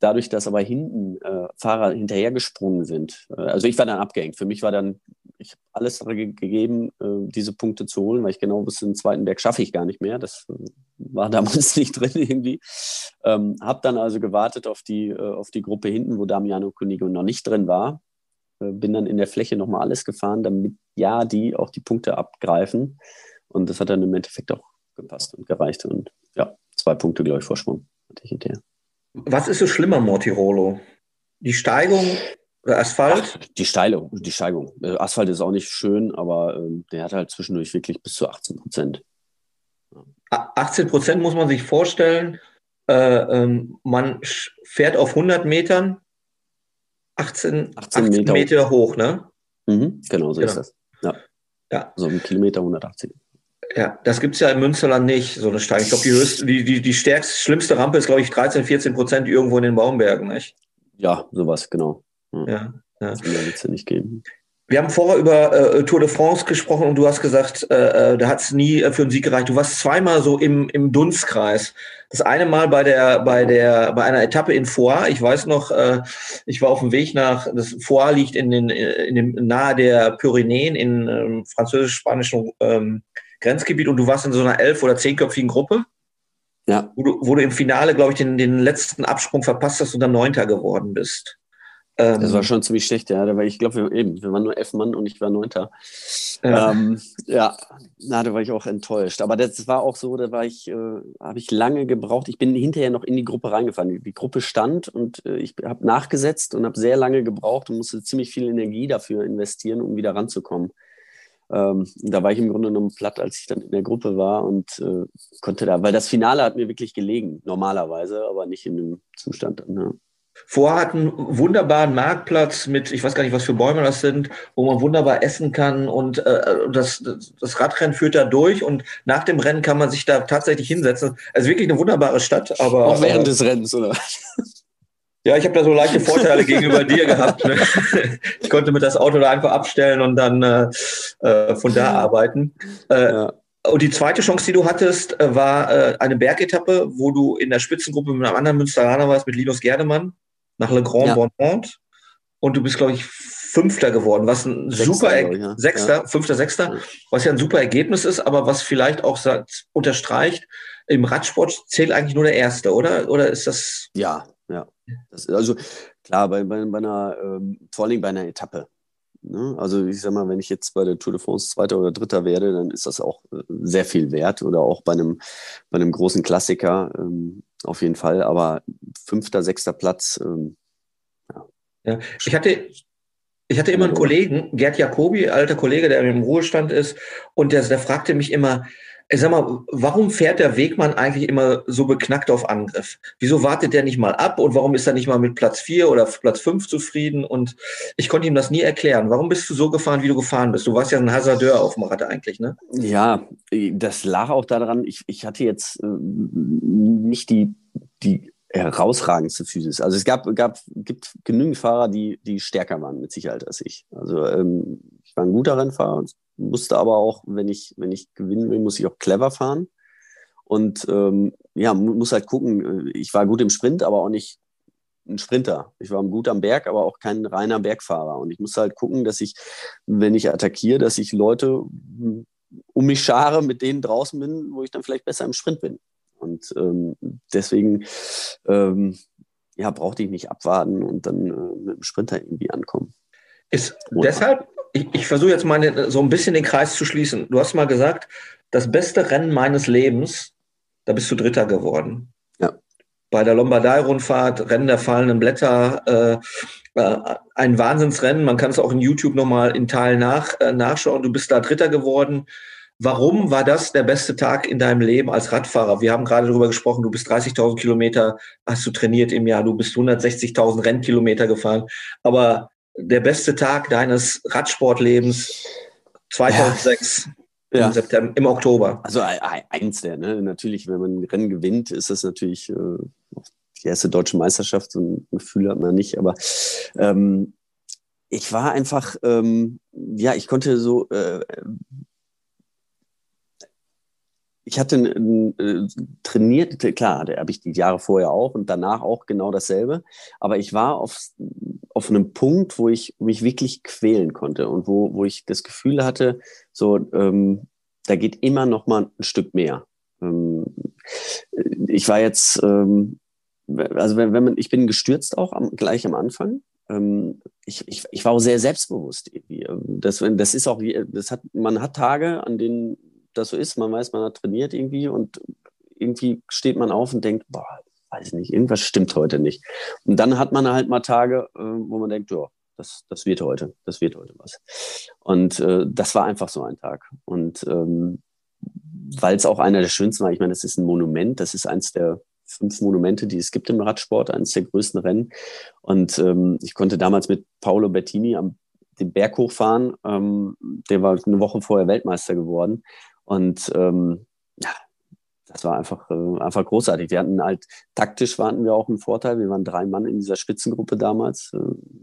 dadurch, dass aber hinten äh, Fahrer hinterhergesprungen sind. Äh, also ich war dann abgehängt. Für mich war dann, ich habe alles gegeben, äh, diese Punkte zu holen, weil ich genau wusste, den zweiten Berg schaffe ich gar nicht mehr. Das äh, war damals nicht drin irgendwie. Ähm, habe dann also gewartet auf die, äh, auf die Gruppe hinten, wo Damiano Cunigo noch nicht drin war. Äh, bin dann in der Fläche nochmal alles gefahren, damit ja die auch die Punkte abgreifen. Und das hat dann im Endeffekt auch gepasst und gereicht. Und ja, zwei Punkte, glaube ich, Vorsprung hatte ich hinterher. Was ist so schlimmer, Mortirolo? Die Steigung oder Asphalt? Ach, die Steigung, die Steigung. Äh, Asphalt ist auch nicht schön, aber ähm, der hat halt zwischendurch wirklich bis zu 18 Prozent. 18 Prozent muss man sich vorstellen. Äh, ähm, man fährt auf 100 Metern 18, 18, 18 Meter. Meter, hoch, ne? Mhm, genau, so genau. ist das. Ja. ja. So ein Kilometer 180. Ja, das gibt es ja im Münsterland nicht, so eine Steigung. Ich glaube, die höchste, die, die, die stärkste, schlimmste Rampe ist, glaube ich, 13, 14 Prozent irgendwo in den Baumbergen, nicht? Ja, sowas, genau. Ja, ja. Das wird es ja nicht geben. Wir haben vorher über äh, Tour de France gesprochen und du hast gesagt, äh, äh da hat es nie äh, für einen Sieg gereicht. Du warst zweimal so im, im Dunstkreis. Das eine Mal bei der, bei der, bei einer Etappe in Foix. Ich weiß noch, äh, ich war auf dem Weg nach, das Foix liegt in den, in dem, nahe der Pyrenäen in ähm, französisch-spanischen ähm, Grenzgebiet und du warst in so einer elf- oder zehnköpfigen Gruppe. Ja. Wo du, wo du im Finale, glaube ich, den, den letzten Absprung verpasst hast und dann Neunter geworden bist. Ähm, das war schon ziemlich schlecht, ja. Da ich glaube, wir, eben, wir waren nur elf Mann und ich war Neunter. Ja. Ähm, ja, na, da war ich auch enttäuscht. Aber das war auch so, da war ich, äh, habe ich lange gebraucht. Ich bin hinterher noch in die Gruppe reingefahren. Die, die Gruppe stand und äh, ich habe nachgesetzt und habe sehr lange gebraucht und musste ziemlich viel Energie dafür investieren, um wieder ranzukommen. Ähm, da war ich im Grunde genommen platt, als ich dann in der Gruppe war und äh, konnte da, weil das Finale hat mir wirklich gelegen, normalerweise, aber nicht in dem Zustand. Ja. Vorher hat einen wunderbaren Marktplatz mit, ich weiß gar nicht, was für Bäume das sind, wo man wunderbar essen kann und äh, das, das Radrennen führt da durch und nach dem Rennen kann man sich da tatsächlich hinsetzen. Also wirklich eine wunderbare Stadt, aber. Auch während äh, des Rennens, oder? Ja, ich habe da so leichte Vorteile gegenüber dir gehabt. Ne? Ich konnte mit das Auto da einfach abstellen und dann äh, äh von da arbeiten. Äh, ja. Und die zweite Chance, die du hattest, äh, war äh, eine Bergetappe, wo du in der Spitzengruppe mit einem anderen Münsteraner warst, mit Linus Gerdemann, nach Le Grand ja. Bonpont. Und du bist, glaube ich, Fünfter geworden, was ein Sechster, super, ich, ja. Sechster, ja. Fünfter, Sechster, was ja ein super Ergebnis ist, aber was vielleicht auch sagt, unterstreicht, im Radsport zählt eigentlich nur der Erste, oder? Oder ist das? Ja, ja. Das, also klar, bei, bei, bei einer, ähm, vor allem bei einer Etappe. Ne? Also ich sag mal, wenn ich jetzt bei der Tour de France Zweiter oder Dritter werde, dann ist das auch äh, sehr viel wert oder auch bei einem, bei einem großen Klassiker ähm, auf jeden Fall. Aber fünfter, sechster Platz. Ähm, ja. ja. Ich hatte ich hatte immer einen Kollegen, Gerd Jacobi, alter Kollege, der im Ruhestand ist, und der, der fragte mich immer, sag mal, warum fährt der Wegmann eigentlich immer so beknackt auf Angriff? Wieso wartet der nicht mal ab und warum ist er nicht mal mit Platz vier oder Platz fünf zufrieden? Und ich konnte ihm das nie erklären. Warum bist du so gefahren, wie du gefahren bist? Du warst ja ein Hasardeur auf dem Rad eigentlich, ne? Ja, das lag auch daran, ich, ich hatte jetzt äh, nicht die, die herausragendste Physis. Also es gab, gab, gibt genügend Fahrer, die, die stärker waren mit Sicherheit als ich. Also ähm, ich war ein guter Rennfahrer, musste aber auch, wenn ich, wenn ich gewinnen will, muss ich auch clever fahren. Und ähm, ja, muss halt gucken, äh, ich war gut im Sprint, aber auch nicht ein Sprinter. Ich war gut am Berg, aber auch kein reiner Bergfahrer. Und ich muss halt gucken, dass ich, wenn ich attackiere, dass ich Leute hm, um mich schare, mit denen draußen bin, wo ich dann vielleicht besser im Sprint bin. Und ähm, deswegen ähm, ja, brauchte ich nicht abwarten und dann äh, mit dem Sprinter irgendwie ankommen. Ist deshalb, ich, ich versuche jetzt mal den, so ein bisschen den Kreis zu schließen. Du hast mal gesagt, das beste Rennen meines Lebens, da bist du Dritter geworden. Ja. Bei der Lombardei-Rundfahrt, Rennen der fallenden Blätter, äh, äh, ein Wahnsinnsrennen. Man kann es auch in YouTube nochmal in Teilen nach, äh, nachschauen. Du bist da Dritter geworden. Warum war das der beste Tag in deinem Leben als Radfahrer? Wir haben gerade darüber gesprochen, du bist 30.000 Kilometer, hast du trainiert im Jahr, du bist 160.000 Rennkilometer gefahren. Aber der beste Tag deines Radsportlebens 2006 ja. im, September, im Oktober. Also eins der, ne? natürlich, wenn man ein Rennen gewinnt, ist das natürlich äh, die erste deutsche Meisterschaft, so ein Gefühl hat man nicht, aber ähm, ich war einfach, ähm, ja, ich konnte so äh, ich hatte äh, trainiert, klar, da habe ich die Jahre vorher auch und danach auch genau dasselbe. Aber ich war auf, auf einem Punkt, wo ich mich wirklich quälen konnte und wo, wo ich das Gefühl hatte, so, ähm, da geht immer noch mal ein Stück mehr. Ähm, ich war jetzt, ähm, also wenn, wenn man, ich bin gestürzt auch am, gleich am Anfang. Ähm, ich, ich, ich war auch sehr selbstbewusst irgendwie. Das, das ist auch, das hat, man hat Tage, an denen das so ist. Man weiß, man hat trainiert irgendwie und irgendwie steht man auf und denkt, boah, weiß nicht, irgendwas stimmt heute nicht. Und dann hat man halt mal Tage, äh, wo man denkt, ja, das, das wird heute, das wird heute was. Und äh, das war einfach so ein Tag. Und ähm, weil es auch einer der schönsten war, ich meine, es ist ein Monument, das ist eins der fünf Monumente, die es gibt im Radsport, eines der größten Rennen. Und ähm, ich konnte damals mit Paolo Bettini am den Berg hochfahren. Ähm, der war eine Woche vorher Weltmeister geworden. Und ähm, ja, das war einfach, äh, einfach großartig. Wir hatten halt, taktisch waren wir auch einen Vorteil. Wir waren drei Mann in dieser Spitzengruppe damals. Äh,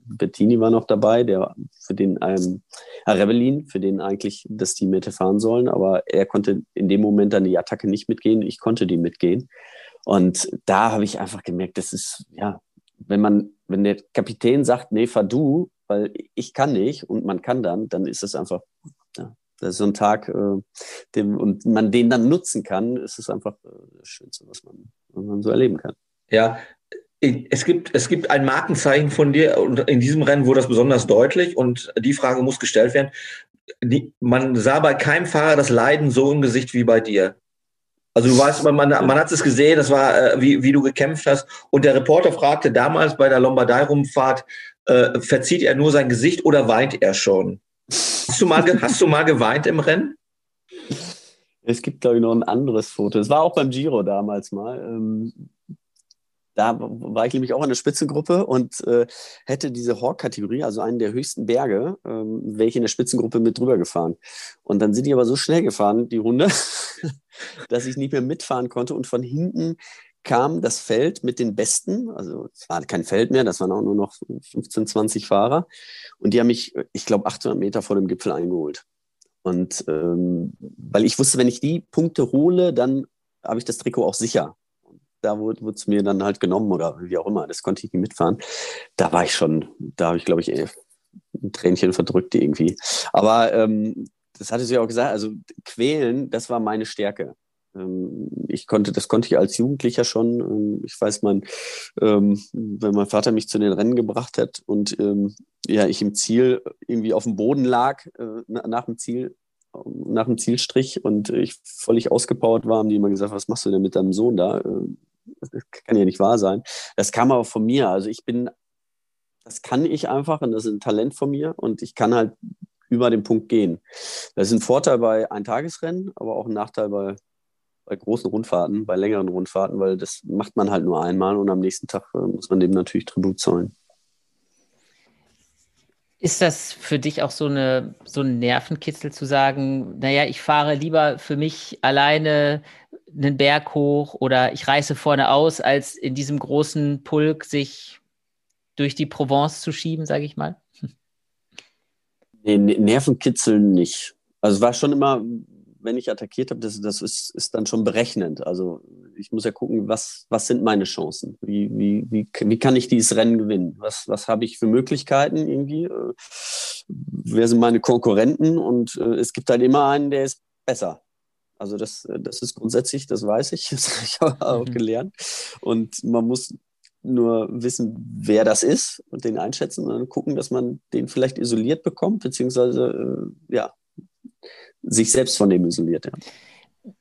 Bettini war noch dabei, der für den ähm, Herr Rebellin, für den eigentlich das Team hätte fahren sollen, aber er konnte in dem Moment dann die Attacke nicht mitgehen. Ich konnte die mitgehen. Und da habe ich einfach gemerkt, das ist, ja, wenn man, wenn der Kapitän sagt, nee, fahr du, weil ich kann nicht und man kann dann, dann ist es einfach ja, das ist so ein Tag, äh, dem, und man den dann nutzen kann, ist es einfach äh, das Schönste, was man, was man so erleben kann. Ja, es gibt, es gibt ein Markenzeichen von dir und in diesem Rennen wurde das besonders deutlich und die Frage muss gestellt werden. Die, man sah bei keinem Fahrer das Leiden so im Gesicht wie bei dir. Also du weißt, man, man, man hat es gesehen, das war, äh, wie, wie du gekämpft hast. Und der Reporter fragte damals bei der Lombardei-Rumfahrt, äh, verzieht er nur sein Gesicht oder weint er schon? Hast du mal, hast du mal geweint im Rennen? Es gibt, glaube ich, noch ein anderes Foto. Es war auch beim Giro damals mal. Ähm, da war ich nämlich auch in der Spitzengruppe und äh, hätte diese Hawk-Kategorie, also einen der höchsten Berge, ähm, ich in der Spitzengruppe mit drüber gefahren. Und dann sind die aber so schnell gefahren, die Runde, dass ich nicht mehr mitfahren konnte. Und von hinten kam das Feld mit den Besten, also es war kein Feld mehr, das waren auch nur noch 15, 20 Fahrer. Und die haben mich, ich glaube, 800 Meter vor dem Gipfel eingeholt. Und ähm, weil ich wusste, wenn ich die Punkte hole, dann habe ich das Trikot auch sicher. Da wurde es mir dann halt genommen oder wie auch immer, das konnte ich nicht mitfahren. Da war ich schon, da habe ich, glaube ich, ein Tränchen verdrückt irgendwie. Aber ähm, das hatte sie auch gesagt, also quälen, das war meine Stärke. Ähm, ich konnte, das konnte ich als Jugendlicher schon. Ähm, ich weiß, mein, ähm, wenn mein Vater mich zu den Rennen gebracht hat und ja, ich im Ziel irgendwie auf dem Boden lag äh, nach dem Ziel, nach dem Zielstrich und ich völlig ausgepowert war, haben die immer gesagt, was machst du denn mit deinem Sohn da? Das kann ja nicht wahr sein. Das kam aber von mir. Also ich bin, das kann ich einfach und das ist ein Talent von mir und ich kann halt über den Punkt gehen. Das ist ein Vorteil bei Eintagesrennen, aber auch ein Nachteil bei bei großen Rundfahrten, bei längeren Rundfahrten, weil das macht man halt nur einmal und am nächsten Tag äh, muss man dem natürlich Tribut zollen. Ist das für dich auch so, eine, so ein Nervenkitzel zu sagen, naja, ich fahre lieber für mich alleine einen Berg hoch oder ich reiße vorne aus, als in diesem großen Pulk sich durch die Provence zu schieben, sage ich mal? Nee, Nervenkitzeln nicht. Also es war schon immer wenn ich attackiert habe, das, das ist, ist dann schon berechnend. Also ich muss ja gucken, was, was sind meine Chancen? Wie, wie, wie, wie kann ich dieses Rennen gewinnen? Was, was habe ich für Möglichkeiten irgendwie? Äh, wer sind meine Konkurrenten? Und äh, es gibt halt immer einen, der ist besser. Also das, das ist grundsätzlich, das weiß ich, das habe ich auch mhm. gelernt. Und man muss nur wissen, wer das ist und den einschätzen, sondern gucken, dass man den vielleicht isoliert bekommt, beziehungsweise äh, ja, sich selbst von dem isoliert. Ja.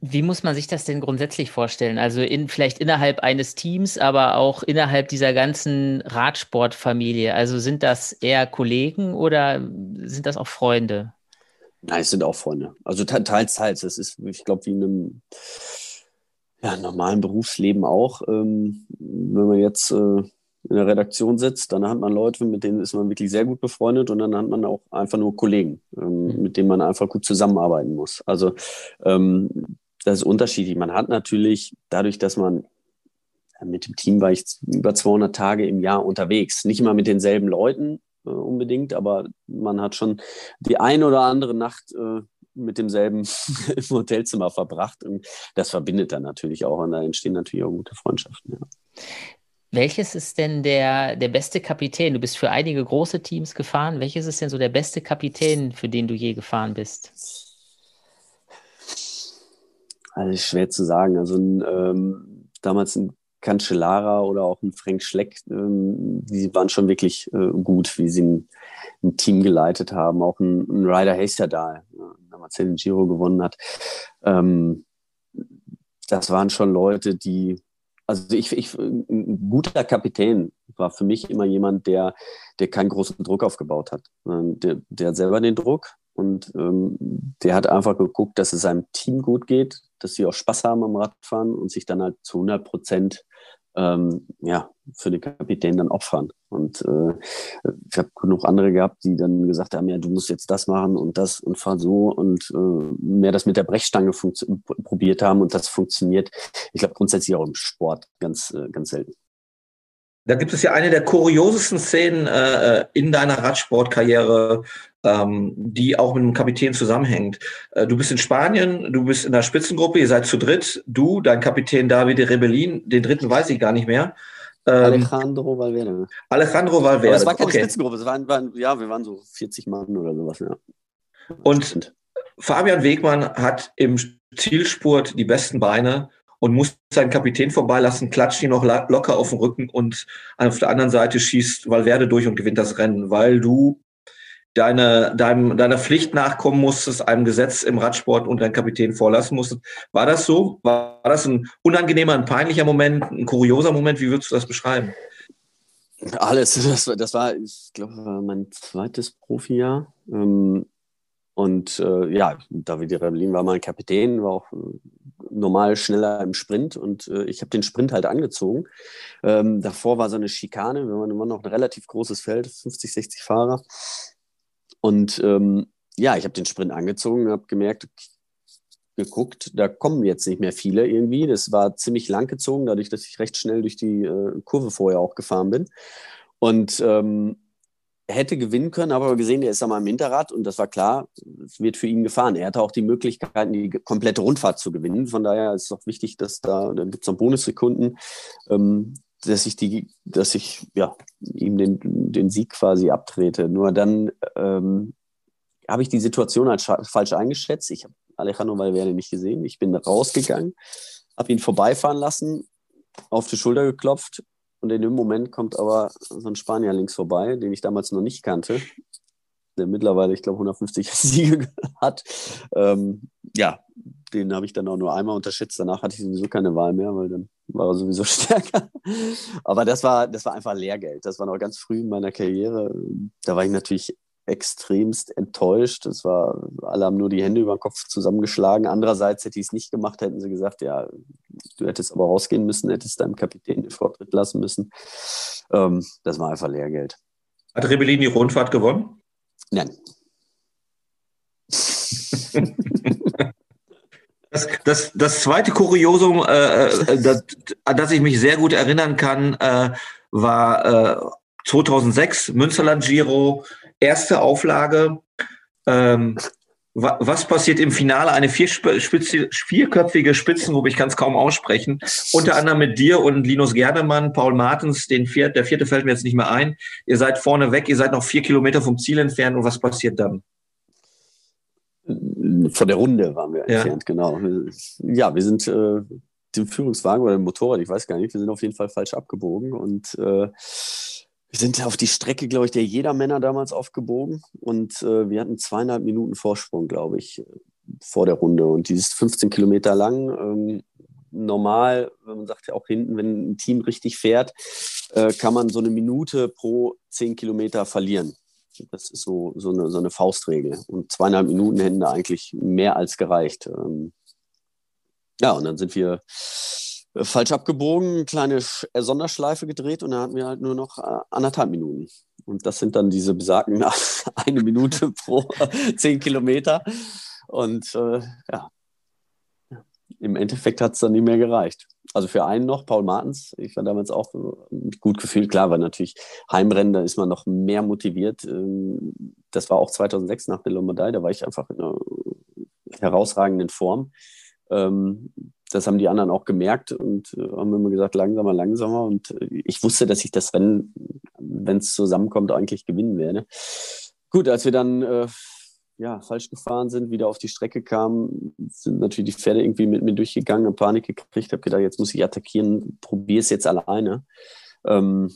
Wie muss man sich das denn grundsätzlich vorstellen? Also in, vielleicht innerhalb eines Teams, aber auch innerhalb dieser ganzen Radsportfamilie. Also sind das eher Kollegen oder sind das auch Freunde? Nein, es sind auch Freunde. Also teils, teils. Es ist, ich glaube, wie in einem ja, normalen Berufsleben auch. Ähm, wenn man jetzt äh, in der Redaktion sitzt, dann hat man Leute, mit denen ist man wirklich sehr gut befreundet und dann hat man auch einfach nur Kollegen, ähm, mhm. mit denen man einfach gut zusammenarbeiten muss. Also ähm, das ist unterschiedlich. Man hat natürlich dadurch, dass man mit dem Team war ich über 200 Tage im Jahr unterwegs. Nicht immer mit denselben Leuten äh, unbedingt, aber man hat schon die eine oder andere Nacht äh, mit demselben im Hotelzimmer verbracht. Und das verbindet dann natürlich auch und da entstehen natürlich auch gute Freundschaften. Ja. Welches ist denn der, der beste Kapitän? Du bist für einige große Teams gefahren. Welches ist denn so der beste Kapitän, für den du je gefahren bist? Also schwer zu sagen. Also ähm, damals ein Cancellara oder auch ein Frank Schleck, ähm, die waren schon wirklich äh, gut, wie sie ein, ein, Team geleitet haben. Auch ein, ein Ryder Hasterdal, ja, damals den Giro gewonnen hat. Ähm, das waren schon Leute, die also ich, ich, ein guter Kapitän war für mich immer jemand, der, der keinen großen Druck aufgebaut hat. Der, der hat selber den Druck und ähm, der hat einfach geguckt, dass es seinem Team gut geht, dass sie auch Spaß haben am Radfahren und sich dann halt zu 100 Prozent ähm, ja, für den Kapitän dann opfern. Und äh, ich habe genug andere gehabt, die dann gesagt haben, ja, du musst jetzt das machen und das und fahr so und äh, mehr das mit der Brechstange probiert haben und das funktioniert. Ich glaube grundsätzlich auch im Sport ganz, äh, ganz selten. Da gibt es ja eine der kuriosesten Szenen äh, äh in deiner Radsportkarriere, ähm, die auch mit dem Kapitän zusammenhängt. Äh, du bist in Spanien, du bist in der Spitzengruppe, ihr seid zu dritt, du, dein Kapitän David Rebellin, den dritten weiß ich gar nicht mehr. Ähm, Alejandro Valverde. Alejandro Valverde. Aber es war keine okay. Spitzengruppe, es waren, waren, ja, wir waren so 40 Mann oder sowas, ja. Und Fabian Wegmann hat im Zielspurt die besten Beine und muss seinen Kapitän vorbeilassen, klatscht ihn noch locker auf den Rücken und auf der anderen Seite schießt Valverde durch und gewinnt das Rennen, weil du deine, deinem, deiner Pflicht nachkommen musstest, einem Gesetz im Radsport und deinen Kapitän vorlassen musstest. War das so? War das ein unangenehmer, ein peinlicher Moment, ein kurioser Moment? Wie würdest du das beschreiben? Alles. Das, das war, ich glaube, mein zweites Profijahr. Ähm, und äh, ja, David Rebellin war mein Kapitän, war auch äh, normal schneller im Sprint und äh, ich habe den Sprint halt angezogen. Ähm, davor war so eine Schikane, wir waren immer noch ein relativ großes Feld, 50, 60 Fahrer. Und ähm, ja, ich habe den Sprint angezogen, habe gemerkt, geguckt, da kommen jetzt nicht mehr viele irgendwie. Das war ziemlich lang gezogen, dadurch, dass ich recht schnell durch die äh, Kurve vorher auch gefahren bin. Und ähm, hätte gewinnen können, aber gesehen, er ist einmal im Hinterrad und das war klar, es wird für ihn gefahren. Er hatte auch die Möglichkeit, die komplette Rundfahrt zu gewinnen. Von daher ist es auch wichtig, dass da, da gibt es noch Bonussekunden, ähm, dass ich die, dass ich ja ihm den, den Sieg quasi abtrete. Nur dann ähm, habe ich die Situation als falsch eingeschätzt. Ich habe Alejandro Valverde nicht gesehen. Ich bin rausgegangen, habe ihn vorbeifahren lassen, auf die Schulter geklopft und in dem Moment kommt aber so ein Spanier links vorbei, den ich damals noch nicht kannte, der mittlerweile, ich glaube, 150 Siege hat. Ähm, ja, den habe ich dann auch nur einmal unterschätzt. Danach hatte ich sowieso keine Wahl mehr, weil dann war er sowieso stärker. Aber das war, das war einfach Lehrgeld. Das war noch ganz früh in meiner Karriere. Da war ich natürlich extremst enttäuscht. Das war, alle haben nur die Hände über den Kopf zusammengeschlagen. Andererseits hätte ich es nicht gemacht, hätten sie gesagt, ja, du hättest aber rausgehen müssen, hättest deinem Kapitän den Vortritt lassen müssen. Ähm, das war einfach Lehrgeld. Hat Rebellin die Rundfahrt gewonnen? Nein. Das, das, das zweite Kuriosum, äh, äh, das, an das ich mich sehr gut erinnern kann, äh, war äh, 2006 Münsterland Giro, erste Auflage. Ähm, wa was passiert im Finale? Eine vier Spitze, vierköpfige Spitzengruppe, ich kann es kaum aussprechen. Unter anderem mit dir und Linus Gerdemann, Paul Martens, den viert, der vierte fällt mir jetzt nicht mehr ein. Ihr seid vorne weg, ihr seid noch vier Kilometer vom Ziel entfernt und was passiert dann? Von der Runde waren wir ja. entfernt, genau. Ja, wir sind äh, dem Führungswagen oder dem Motorrad, ich weiß gar nicht, wir sind auf jeden Fall falsch abgebogen und äh, wir sind auf die Strecke, glaube ich, der Jedermänner damals aufgebogen und äh, wir hatten zweieinhalb Minuten Vorsprung, glaube ich, vor der Runde und die ist 15 Kilometer lang. Ähm, normal, wenn man sagt ja auch hinten, wenn ein Team richtig fährt, äh, kann man so eine Minute pro 10 Kilometer verlieren. Das ist so, so, eine, so eine Faustregel. Und zweieinhalb Minuten hätten da eigentlich mehr als gereicht. Ähm, ja, und dann sind wir äh, falsch abgebogen, kleine äh, Sonderschleife gedreht und dann hatten wir halt nur noch äh, anderthalb Minuten. Und das sind dann diese besagten eine Minute pro zehn Kilometer. Und äh, ja, im Endeffekt hat es dann nicht mehr gereicht. Also für einen noch, Paul Martens, ich war damals auch gut gefühlt. Klar, war natürlich Heimrennen, da ist man noch mehr motiviert. Ähm, das war auch 2006 nach der Lombardei, da war ich einfach in einer herausragenden Form. Ähm, das haben die anderen auch gemerkt und äh, haben immer gesagt, langsamer, langsamer. Und äh, ich wusste, dass ich das Rennen, wenn es zusammenkommt, eigentlich gewinnen werde. Gut, als wir dann äh, ja, falsch gefahren sind, wieder auf die Strecke kamen, sind natürlich die Pferde irgendwie mit mir durchgegangen, Panik gekriegt, habe gedacht, jetzt muss ich attackieren, probiere es jetzt alleine. Ähm,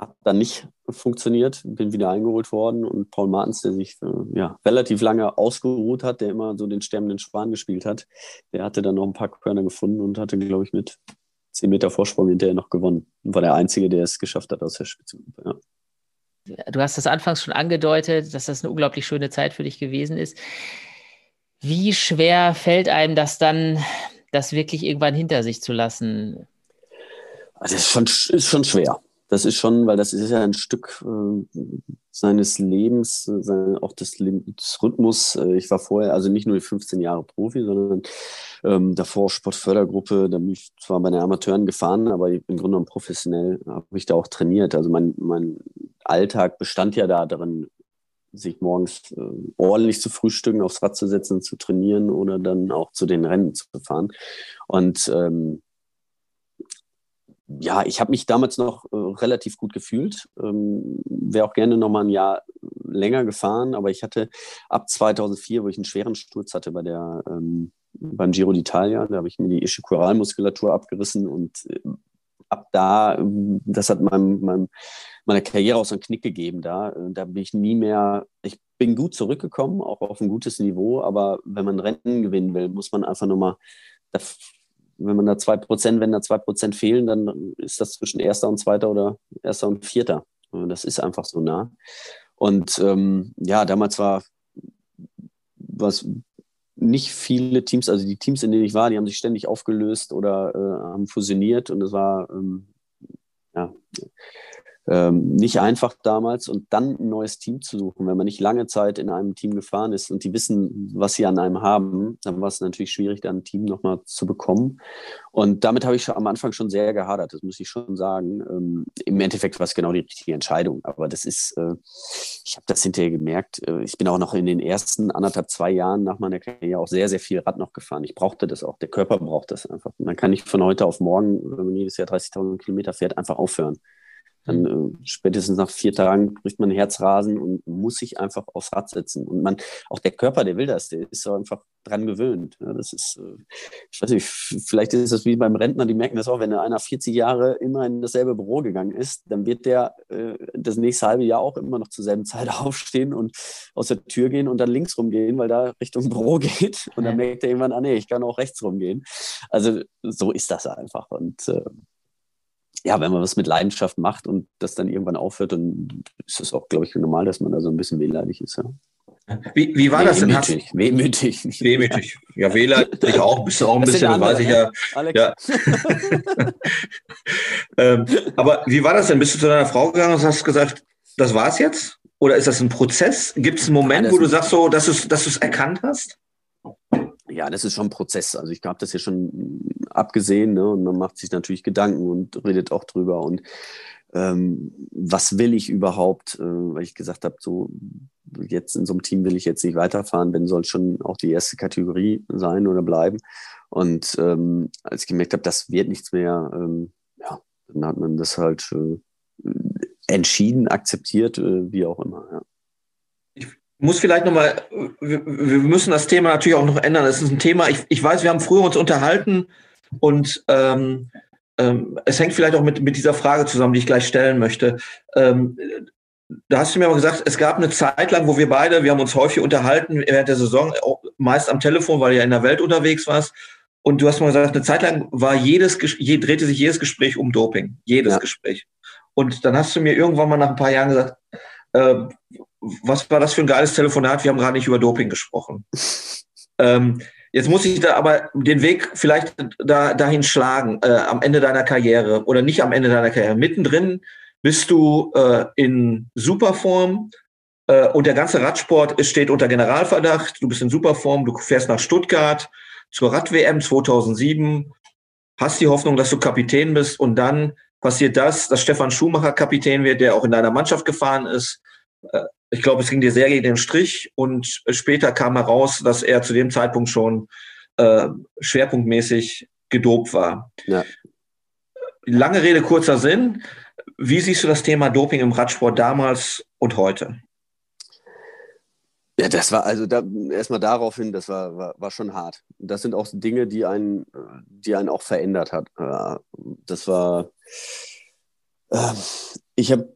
hat dann nicht funktioniert, bin wieder eingeholt worden und Paul Martens, der sich äh, ja, relativ lange ausgeruht hat, der immer so den sterbenden Span gespielt hat, der hatte dann noch ein paar Körner gefunden und hatte, glaube ich, mit 10 Meter Vorsprung hinterher noch gewonnen. Und war der Einzige, der es geschafft hat aus der Spitze. Ja du hast das anfangs schon angedeutet, dass das eine unglaublich schöne Zeit für dich gewesen ist. Wie schwer fällt einem das dann, das wirklich irgendwann hinter sich zu lassen? Das ist schon, ist schon schwer. Das ist schon, weil das ist ja ein Stück äh, seines Lebens, äh, auch des, des Rhythmus. Äh, ich war vorher, also nicht nur 15 Jahre Profi, sondern ähm, davor Sportfördergruppe. Da bin ich zwar bei den Amateuren gefahren, aber im Grunde genommen professionell habe ich da auch trainiert. Also mein, mein Alltag bestand ja da darin, sich morgens äh, ordentlich zu frühstücken, aufs Rad zu setzen, zu trainieren oder dann auch zu den Rennen zu fahren. Und ähm, ja, ich habe mich damals noch äh, relativ gut gefühlt. Ähm, Wäre auch gerne noch mal ein Jahr länger gefahren, aber ich hatte ab 2004, wo ich einen schweren Sturz hatte bei der ähm, beim Giro d'Italia, da habe ich mir die Ischikoralmuskulatur abgerissen und äh, ab da, das hat meinem, meinem, meiner Karriere auch so einen Knick gegeben. Da, äh, da bin ich nie mehr, ich bin gut zurückgekommen, auch auf ein gutes Niveau, aber wenn man Rennen gewinnen will, muss man einfach nochmal wenn man da zwei Prozent, wenn da zwei Prozent fehlen, dann ist das zwischen erster und zweiter oder erster und vierter. Das ist einfach so nah. Und ähm, ja, damals war was nicht viele Teams, also die Teams, in denen ich war, die haben sich ständig aufgelöst oder äh, haben fusioniert und es war ähm, ja, ähm, nicht einfach damals und dann ein neues Team zu suchen, wenn man nicht lange Zeit in einem Team gefahren ist und die wissen, was sie an einem haben, dann war es natürlich schwierig, dann ein Team nochmal zu bekommen. Und damit habe ich am Anfang schon sehr gehadert, das muss ich schon sagen. Ähm, Im Endeffekt war es genau die richtige Entscheidung, aber das ist, äh, ich habe das hinterher gemerkt. Äh, ich bin auch noch in den ersten anderthalb, zwei Jahren nach meiner Karriere auch sehr, sehr viel Rad noch gefahren. Ich brauchte das auch, der Körper braucht das einfach. Man kann nicht von heute auf morgen, wenn man jedes Jahr 30.000 Kilometer fährt, einfach aufhören. Dann äh, spätestens nach vier Tagen kriegt man Herzrasen und muss sich einfach aufs Rad setzen. Und man, auch der Körper, der will das, der ist so einfach dran gewöhnt. Ja, das ist, äh, ich weiß nicht, vielleicht ist es wie beim Rentner, die merken das auch, wenn einer 40 Jahre immer in dasselbe Büro gegangen ist, dann wird der äh, das nächste halbe Jahr auch immer noch zur selben Zeit aufstehen und aus der Tür gehen und dann links rumgehen, weil da Richtung Büro geht. Und dann merkt er irgendwann, ah nee, ich kann auch rechts rumgehen. Also so ist das einfach. Und äh, ja, wenn man was mit Leidenschaft macht und das dann irgendwann aufhört, dann ist es auch, glaube ich, normal, dass man da so ein bisschen wehleidig ist. Ja. Wie, wie war das denn? Wehmütig. Wehmütig. Wehmütig. Ja, wehleidig auch. Bist du auch ein das bisschen, weiß ich ja. ja. ähm, aber wie war das denn? Bist du zu deiner Frau gegangen und hast gesagt, das war's jetzt? Oder ist das ein Prozess? Gibt es einen Moment, ja, wo du sagst, so, dass du es dass erkannt hast? Ja, das ist schon ein Prozess. Also ich habe das ja schon abgesehen ne? und man macht sich natürlich Gedanken und redet auch drüber und ähm, was will ich überhaupt, äh, weil ich gesagt habe, so jetzt in so einem Team will ich jetzt nicht weiterfahren, wenn soll schon auch die erste Kategorie sein oder bleiben. Und ähm, als ich gemerkt habe, das wird nichts mehr, ähm, ja, dann hat man das halt äh, entschieden, akzeptiert, äh, wie auch immer. Ja. muss vielleicht nochmal, wir, wir müssen das Thema natürlich auch noch ändern. Es ist ein Thema, ich, ich weiß, wir haben früher uns unterhalten und ähm, ähm, es hängt vielleicht auch mit, mit dieser Frage zusammen, die ich gleich stellen möchte. Ähm, da hast du mir aber gesagt, es gab eine Zeit lang, wo wir beide, wir haben uns häufig unterhalten während der Saison, meist am Telefon, weil du ja in der Welt unterwegs warst. Und du hast mal gesagt, eine Zeit lang war jedes, je, drehte sich jedes Gespräch um Doping. Jedes ja. Gespräch. Und dann hast du mir irgendwann mal nach ein paar Jahren gesagt, äh, was war das für ein geiles Telefonat? Wir haben gerade nicht über Doping gesprochen. ähm, jetzt muss ich da aber den Weg vielleicht da, dahin schlagen, äh, am Ende deiner Karriere oder nicht am Ende deiner Karriere. Mittendrin bist du äh, in Superform äh, und der ganze Radsport steht unter Generalverdacht. Du bist in Superform, du fährst nach Stuttgart zur Rad-WM 2007, hast die Hoffnung, dass du Kapitän bist und dann passiert das, dass Stefan Schumacher Kapitän wird, der auch in deiner Mannschaft gefahren ist. Äh, ich glaube, es ging dir sehr gegen den Strich und später kam heraus, dass er zu dem Zeitpunkt schon äh, schwerpunktmäßig gedopt war. Ja. Lange Rede, kurzer Sinn. Wie siehst du das Thema Doping im Radsport damals und heute? Ja, das war also da, erstmal darauf hin, das war, war, war, schon hart. Das sind auch Dinge, die einen, die einen auch verändert hat. Das war, äh, ich habe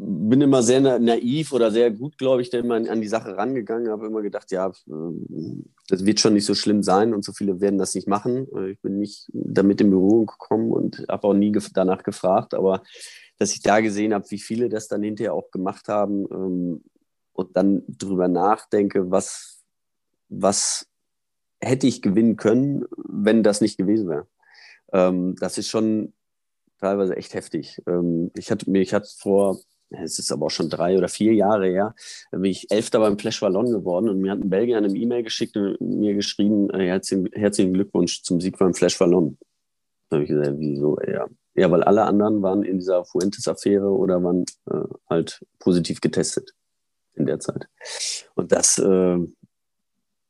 bin immer sehr naiv oder sehr gut, glaube ich, immer an die Sache rangegangen, habe immer gedacht, ja, das wird schon nicht so schlimm sein und so viele werden das nicht machen. Ich bin nicht damit in Berührung gekommen und habe auch nie danach gefragt, aber dass ich da gesehen habe, wie viele das dann hinterher auch gemacht haben ähm, und dann drüber nachdenke, was, was hätte ich gewinnen können, wenn das nicht gewesen wäre. Ähm, das ist schon teilweise echt heftig. Ähm, ich hatte mich hat vor es ist aber auch schon drei oder vier Jahre her, bin ich Elfter beim Flash Wallon geworden und mir hat ein Belgier eine E-Mail geschickt und mir geschrieben, äh, herzlichen, herzlichen Glückwunsch zum Sieg beim Flash Wallon. Da habe ich gesagt, wieso? Ja. ja, weil alle anderen waren in dieser Fuentes-Affäre oder waren äh, halt positiv getestet in der Zeit. Und das, äh,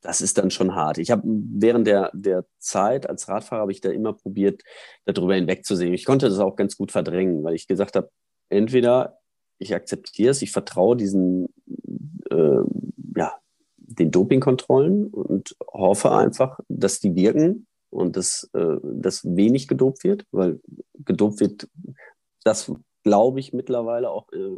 das ist dann schon hart. Ich habe während der, der Zeit als Radfahrer habe ich da immer probiert, darüber hinwegzusehen. Ich konnte das auch ganz gut verdrängen, weil ich gesagt habe, entweder ich akzeptiere es, ich vertraue diesen, äh, ja, den Dopingkontrollen und hoffe einfach, dass die wirken und dass, äh, dass wenig gedopt wird, weil gedopt wird, das glaube ich mittlerweile auch äh,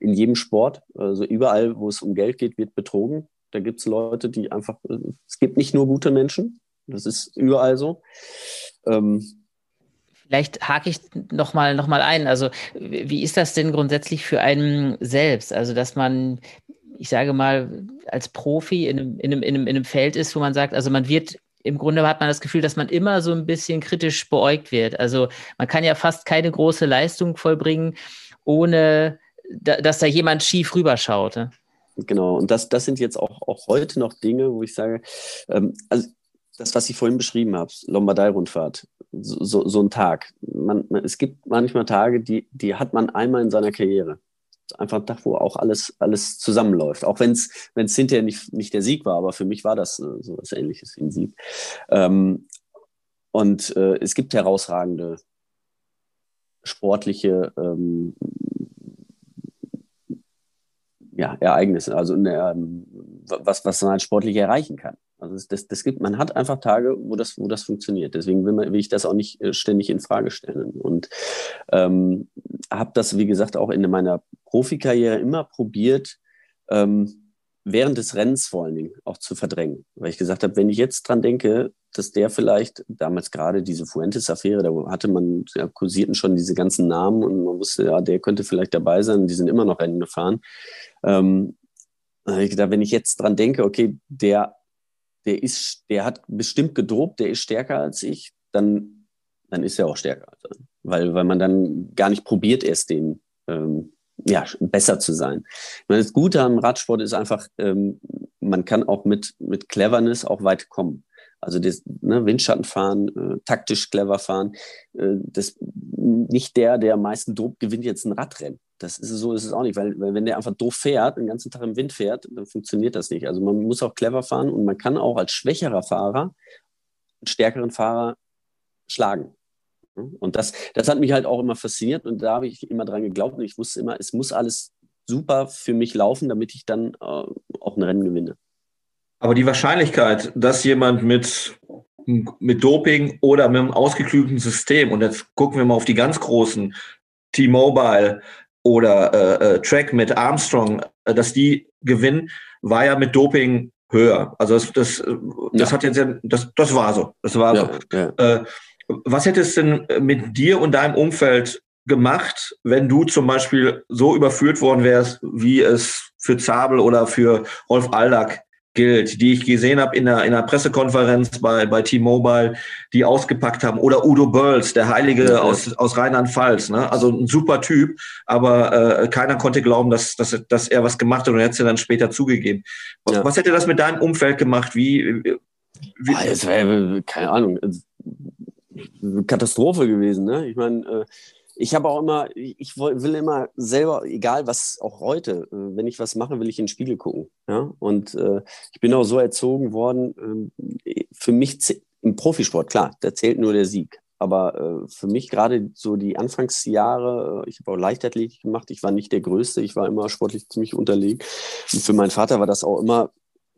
in jedem Sport, also überall, wo es um Geld geht, wird betrogen. Da gibt es Leute, die einfach, äh, es gibt nicht nur gute Menschen, das ist überall so. Ähm, Vielleicht hake ich nochmal noch mal ein. Also, wie ist das denn grundsätzlich für einen selbst? Also, dass man, ich sage mal, als Profi in einem, in einem, in einem, in einem Feld ist, wo man sagt, also man wird im Grunde hat man das Gefühl, dass man immer so ein bisschen kritisch beäugt wird. Also man kann ja fast keine große Leistung vollbringen, ohne dass da jemand schief rüberschaut. Ne? Genau, und das, das sind jetzt auch, auch heute noch Dinge, wo ich sage, ähm, also das, was ich vorhin beschrieben habe, Lombardei-Rundfahrt, so, so, ein Tag. Man, man, es gibt manchmal Tage, die, die hat man einmal in seiner Karriere. Einfach ein Tag, wo auch alles, alles zusammenläuft. Auch wenn es hinterher nicht, nicht der Sieg war, aber für mich war das äh, so was Ähnliches wie ein Sieg. Ähm, und äh, es gibt herausragende sportliche ähm, ja, Ereignisse, also eine, ähm, was, was man halt sportlich erreichen kann. Also das, das gibt, man hat einfach Tage, wo das, wo das funktioniert. Deswegen will, man, will ich das auch nicht äh, ständig in Frage stellen. Und ähm, habe das, wie gesagt, auch in meiner Profikarriere immer probiert, ähm, während des Rennens vor allen Dingen auch zu verdrängen. Weil ich gesagt habe, wenn ich jetzt dran denke, dass der vielleicht damals gerade diese Fuentes-Affäre, da hatte man, ja, kursierten schon diese ganzen Namen und man wusste, ja, der könnte vielleicht dabei sein, die sind immer noch Rennen gefahren. Ähm, ich gedacht, wenn ich jetzt dran denke, okay, der der ist, der hat bestimmt gedopt, der ist stärker als ich, dann, dann ist er auch stärker. Also, weil, weil man dann gar nicht probiert, erst den, ähm, ja, besser zu sein. Meine, das Gute am Radsport ist einfach, ähm, man kann auch mit, mit Cleverness auch weit kommen. Also das ne, Windschatten fahren, äh, taktisch clever fahren. Äh, das, nicht der, der am meisten dobt, gewinnt jetzt ein Radrennen. Das ist so ist es auch nicht, weil, weil wenn der einfach doof fährt, den ganzen Tag im Wind fährt, dann funktioniert das nicht. Also man muss auch clever fahren und man kann auch als schwächerer Fahrer einen stärkeren Fahrer schlagen. Und das, das hat mich halt auch immer fasziniert und da habe ich immer dran geglaubt und ich wusste immer, es muss alles super für mich laufen, damit ich dann äh, auch ein Rennen gewinne. Aber die Wahrscheinlichkeit, dass jemand mit, mit Doping oder mit einem ausgeklügelten System, und jetzt gucken wir mal auf die ganz großen, T-Mobile oder äh, äh, Track mit Armstrong, äh, dass die gewinnen, war ja mit Doping höher. Also das, das, das ja. hat jetzt ja, das, das war so. Das war ja, so. Ja. Äh, was hätte es denn mit dir und deinem Umfeld gemacht, wenn du zum Beispiel so überführt worden wärst, wie es für Zabel oder für Rolf Aldag gilt, die ich gesehen habe in der, in der Pressekonferenz bei, bei T-Mobile, die ausgepackt haben. Oder Udo Bölls, der Heilige ja. aus, aus Rheinland-Pfalz. Ne? Also ein super Typ, aber äh, keiner konnte glauben, dass, dass, dass er was gemacht hat und er hat es ja dann später zugegeben. Ja. Was hätte das mit deinem Umfeld gemacht? Wie, wie ah, das wäre, keine Ahnung, Katastrophe gewesen. Ne? Ich meine, äh, ich habe auch immer, ich will immer selber, egal was auch heute, äh, wenn ich was mache, will ich in den Spiegel gucken. Ja? Und äh, ich bin auch so erzogen worden, äh, für mich im Profisport, klar, da zählt nur der Sieg. Aber äh, für mich gerade so die Anfangsjahre, äh, ich habe auch Leichtathletik gemacht, ich war nicht der Größte, ich war immer sportlich ziemlich unterlegen. Und für meinen Vater war das auch immer,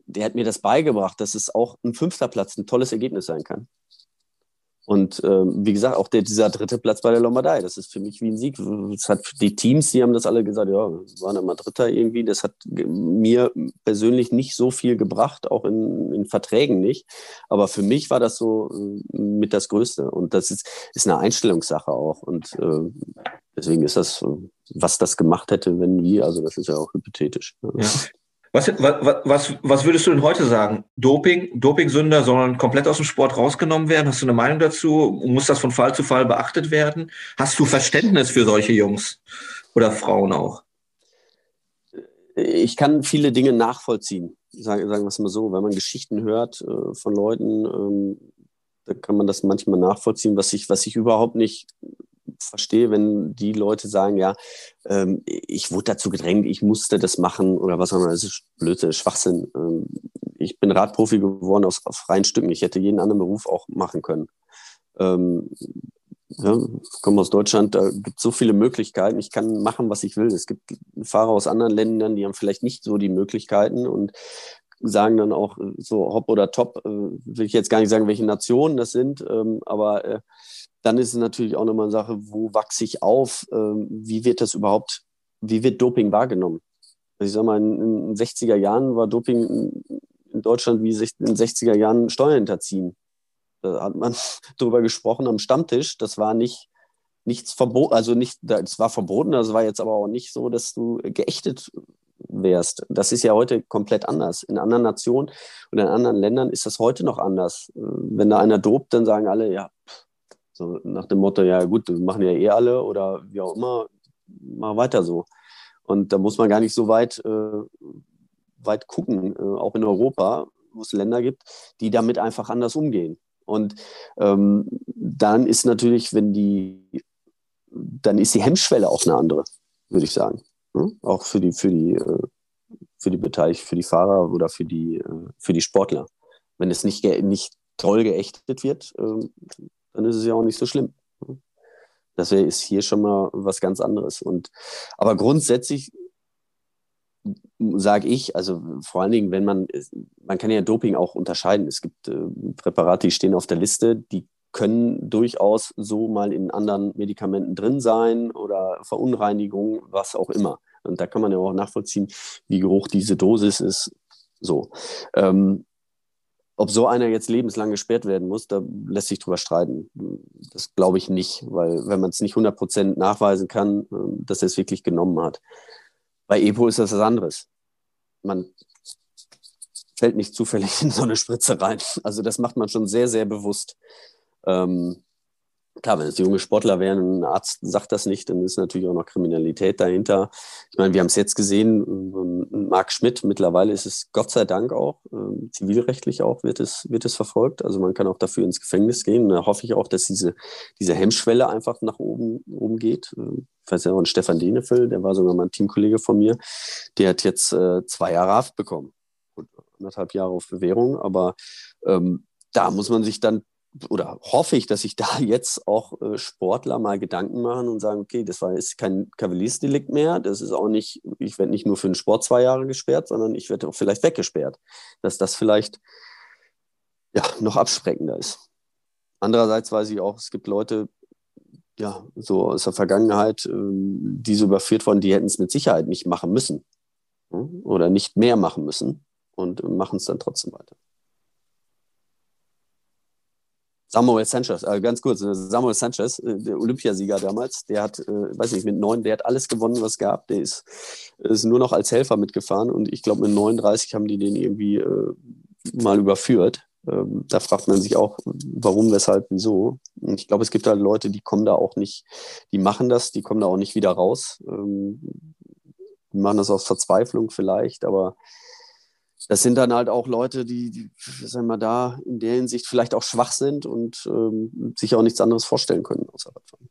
der hat mir das beigebracht, dass es auch ein fünfter Platz ein tolles Ergebnis sein kann. Und ähm, wie gesagt, auch der, dieser dritte Platz bei der Lombardei, das ist für mich wie ein Sieg. Das hat die Teams, die haben das alle gesagt, ja, wir waren immer Dritter irgendwie. Das hat mir persönlich nicht so viel gebracht, auch in, in Verträgen nicht. Aber für mich war das so äh, mit das Größte. Und das ist, ist eine Einstellungssache auch. Und äh, deswegen ist das, was das gemacht hätte, wenn wie, also das ist ja auch hypothetisch. Ja. Was, was, was, würdest du denn heute sagen? Doping, Dopingsünder sollen komplett aus dem Sport rausgenommen werden? Hast du eine Meinung dazu? Muss das von Fall zu Fall beachtet werden? Hast du Verständnis für solche Jungs oder Frauen auch? Ich kann viele Dinge nachvollziehen, sagen, sagen wir es mal so. Wenn man Geschichten hört äh, von Leuten, ähm, da kann man das manchmal nachvollziehen, was ich, was ich überhaupt nicht verstehe, wenn die Leute sagen, ja, ähm, ich wurde dazu gedrängt, ich musste das machen oder was auch immer. Das ist Blödsinn, Schwachsinn. Ähm, ich bin Radprofi geworden aus, freien Stücken. Ich hätte jeden anderen Beruf auch machen können. Ähm, ja, ich komme aus Deutschland, da gibt es so viele Möglichkeiten. Ich kann machen, was ich will. Es gibt Fahrer aus anderen Ländern, die haben vielleicht nicht so die Möglichkeiten und sagen dann auch so hopp oder top. Äh, will ich jetzt gar nicht sagen, welche Nationen das sind, ähm, aber äh, dann ist es natürlich auch nochmal eine Sache, wo wachse ich auf? Ähm, wie wird das überhaupt, wie wird Doping wahrgenommen? Also ich sag mal, in den 60er Jahren war Doping in Deutschland wie in den 60er Jahren Steuern hinterziehen. Da hat man drüber gesprochen am Stammtisch. Das war nicht, nichts verboten, also nicht, es war verboten, das war jetzt aber auch nicht so, dass du geächtet wärst. Das ist ja heute komplett anders. In anderen Nationen und in anderen Ländern ist das heute noch anders. Wenn da einer dobt, dann sagen alle, ja, so nach dem Motto, ja gut, wir machen ja eh alle oder wie auch immer, mach weiter so. Und da muss man gar nicht so weit, äh, weit gucken, äh, auch in Europa, wo es Länder gibt, die damit einfach anders umgehen. Und ähm, dann ist natürlich, wenn die, dann ist die Hemmschwelle auch eine andere, würde ich sagen. Hm? Auch für die, für die, äh, für die Beteiligten, für die Fahrer oder für die, äh, für die Sportler. Wenn es nicht, nicht toll geächtet wird, ähm, dann ist es ja auch nicht so schlimm. Das ist hier schon mal was ganz anderes. Und, aber grundsätzlich sage ich, also vor allen Dingen, wenn man, man kann ja Doping auch unterscheiden. Es gibt äh, Präparate, die stehen auf der Liste, die können durchaus so mal in anderen Medikamenten drin sein oder Verunreinigungen, was auch immer. Und da kann man ja auch nachvollziehen, wie hoch diese Dosis ist. So. Ähm, ob so einer jetzt lebenslang gesperrt werden muss, da lässt sich drüber streiten. Das glaube ich nicht, weil wenn man es nicht 100% nachweisen kann, ähm, dass er es wirklich genommen hat. Bei EPO ist das was anderes. Man fällt nicht zufällig in so eine Spritze rein. Also das macht man schon sehr, sehr bewusst. Ähm, klar, wenn es junge Sportler wären ein Arzt sagt das nicht, dann ist natürlich auch noch Kriminalität dahinter. Ich meine, wir haben es jetzt gesehen, ähm, Marc Schmidt, mittlerweile ist es Gott sei Dank auch, äh, zivilrechtlich auch wird es, wird es verfolgt. Also man kann auch dafür ins Gefängnis gehen. Und da hoffe ich auch, dass diese, diese Hemmschwelle einfach nach oben, oben geht. Ähm, ich weiß ja auch, Stefan Denefel, der war sogar mal ein Teamkollege von mir, der hat jetzt äh, zwei Jahre Haft bekommen. Und anderthalb Jahre auf Bewährung, aber ähm, da muss man sich dann oder hoffe ich, dass sich da jetzt auch äh, Sportler mal Gedanken machen und sagen, okay, das war ist kein Kavaliersdelikt mehr, das ist auch nicht, ich werde nicht nur für den Sport zwei Jahre gesperrt, sondern ich werde auch vielleicht weggesperrt. Dass das vielleicht ja, noch abschreckender ist. Andererseits weiß ich auch, es gibt Leute, ja, so aus der Vergangenheit, ähm, die so überführt wurden, die hätten es mit Sicherheit nicht machen müssen oder nicht mehr machen müssen und machen es dann trotzdem weiter. Samuel Sanchez, äh, ganz kurz, äh, Samuel Sanchez, äh, der Olympiasieger damals, der hat, äh, weiß nicht, mit neun, der hat alles gewonnen, was es gab. Der ist, ist nur noch als Helfer mitgefahren und ich glaube, mit 39 haben die den irgendwie äh, mal überführt. Ähm, da fragt man sich auch, warum, weshalb, wieso. Und ich glaube, es gibt halt Leute, die kommen da auch nicht, die machen das, die kommen da auch nicht wieder raus. Ähm, die machen das aus Verzweiflung vielleicht, aber das sind dann halt auch Leute, die, die sagen wir da in der Hinsicht vielleicht auch schwach sind und ähm, sich auch nichts anderes vorstellen können außer Radfahren.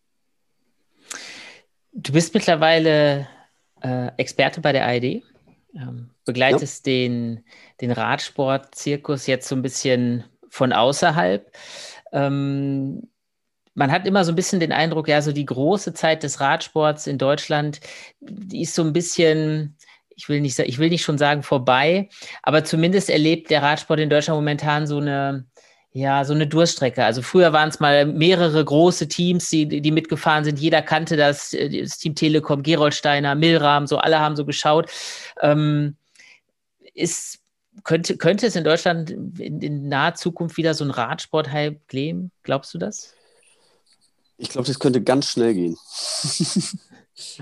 Du bist mittlerweile äh, Experte bei der ARD, ähm, begleitest ja. den, den Radsport-Zirkus jetzt so ein bisschen von außerhalb. Ähm, man hat immer so ein bisschen den Eindruck, ja, so die große Zeit des Radsports in Deutschland, die ist so ein bisschen ich will nicht, ich will nicht schon sagen vorbei, aber zumindest erlebt der Radsport in Deutschland momentan so eine, ja, so eine Durststrecke. Also früher waren es mal mehrere große Teams, die, die mitgefahren sind. Jeder kannte das, äh, das Team Telekom, Geroldsteiner, Milram, so alle haben so geschaut. Ähm, ist, könnte, könnte es in Deutschland in, in naher Zukunft wieder so ein Radsport-Hype geben? Glaubst du das? Ich glaube, das könnte ganz schnell gehen.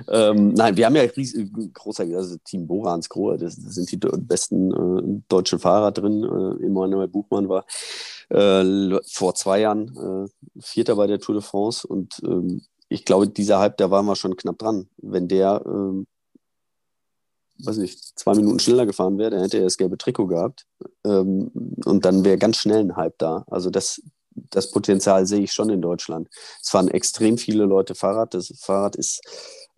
ähm, nein, wir haben ja großer, also Team Borans Grohe, das, das, sind die besten äh, deutschen Fahrer drin. Äh, Emanuel Buchmann war äh, vor zwei Jahren äh, Vierter bei der Tour de France und ähm, ich glaube, dieser Hype, da waren wir schon knapp dran. Wenn der, ähm, weiß nicht, zwei Minuten schneller gefahren wäre, dann hätte er das gelbe Trikot gehabt ähm, und dann wäre ganz schnell ein Hype da. Also das, das Potenzial sehe ich schon in Deutschland. Es fahren extrem viele Leute Fahrrad. Das Fahrrad ist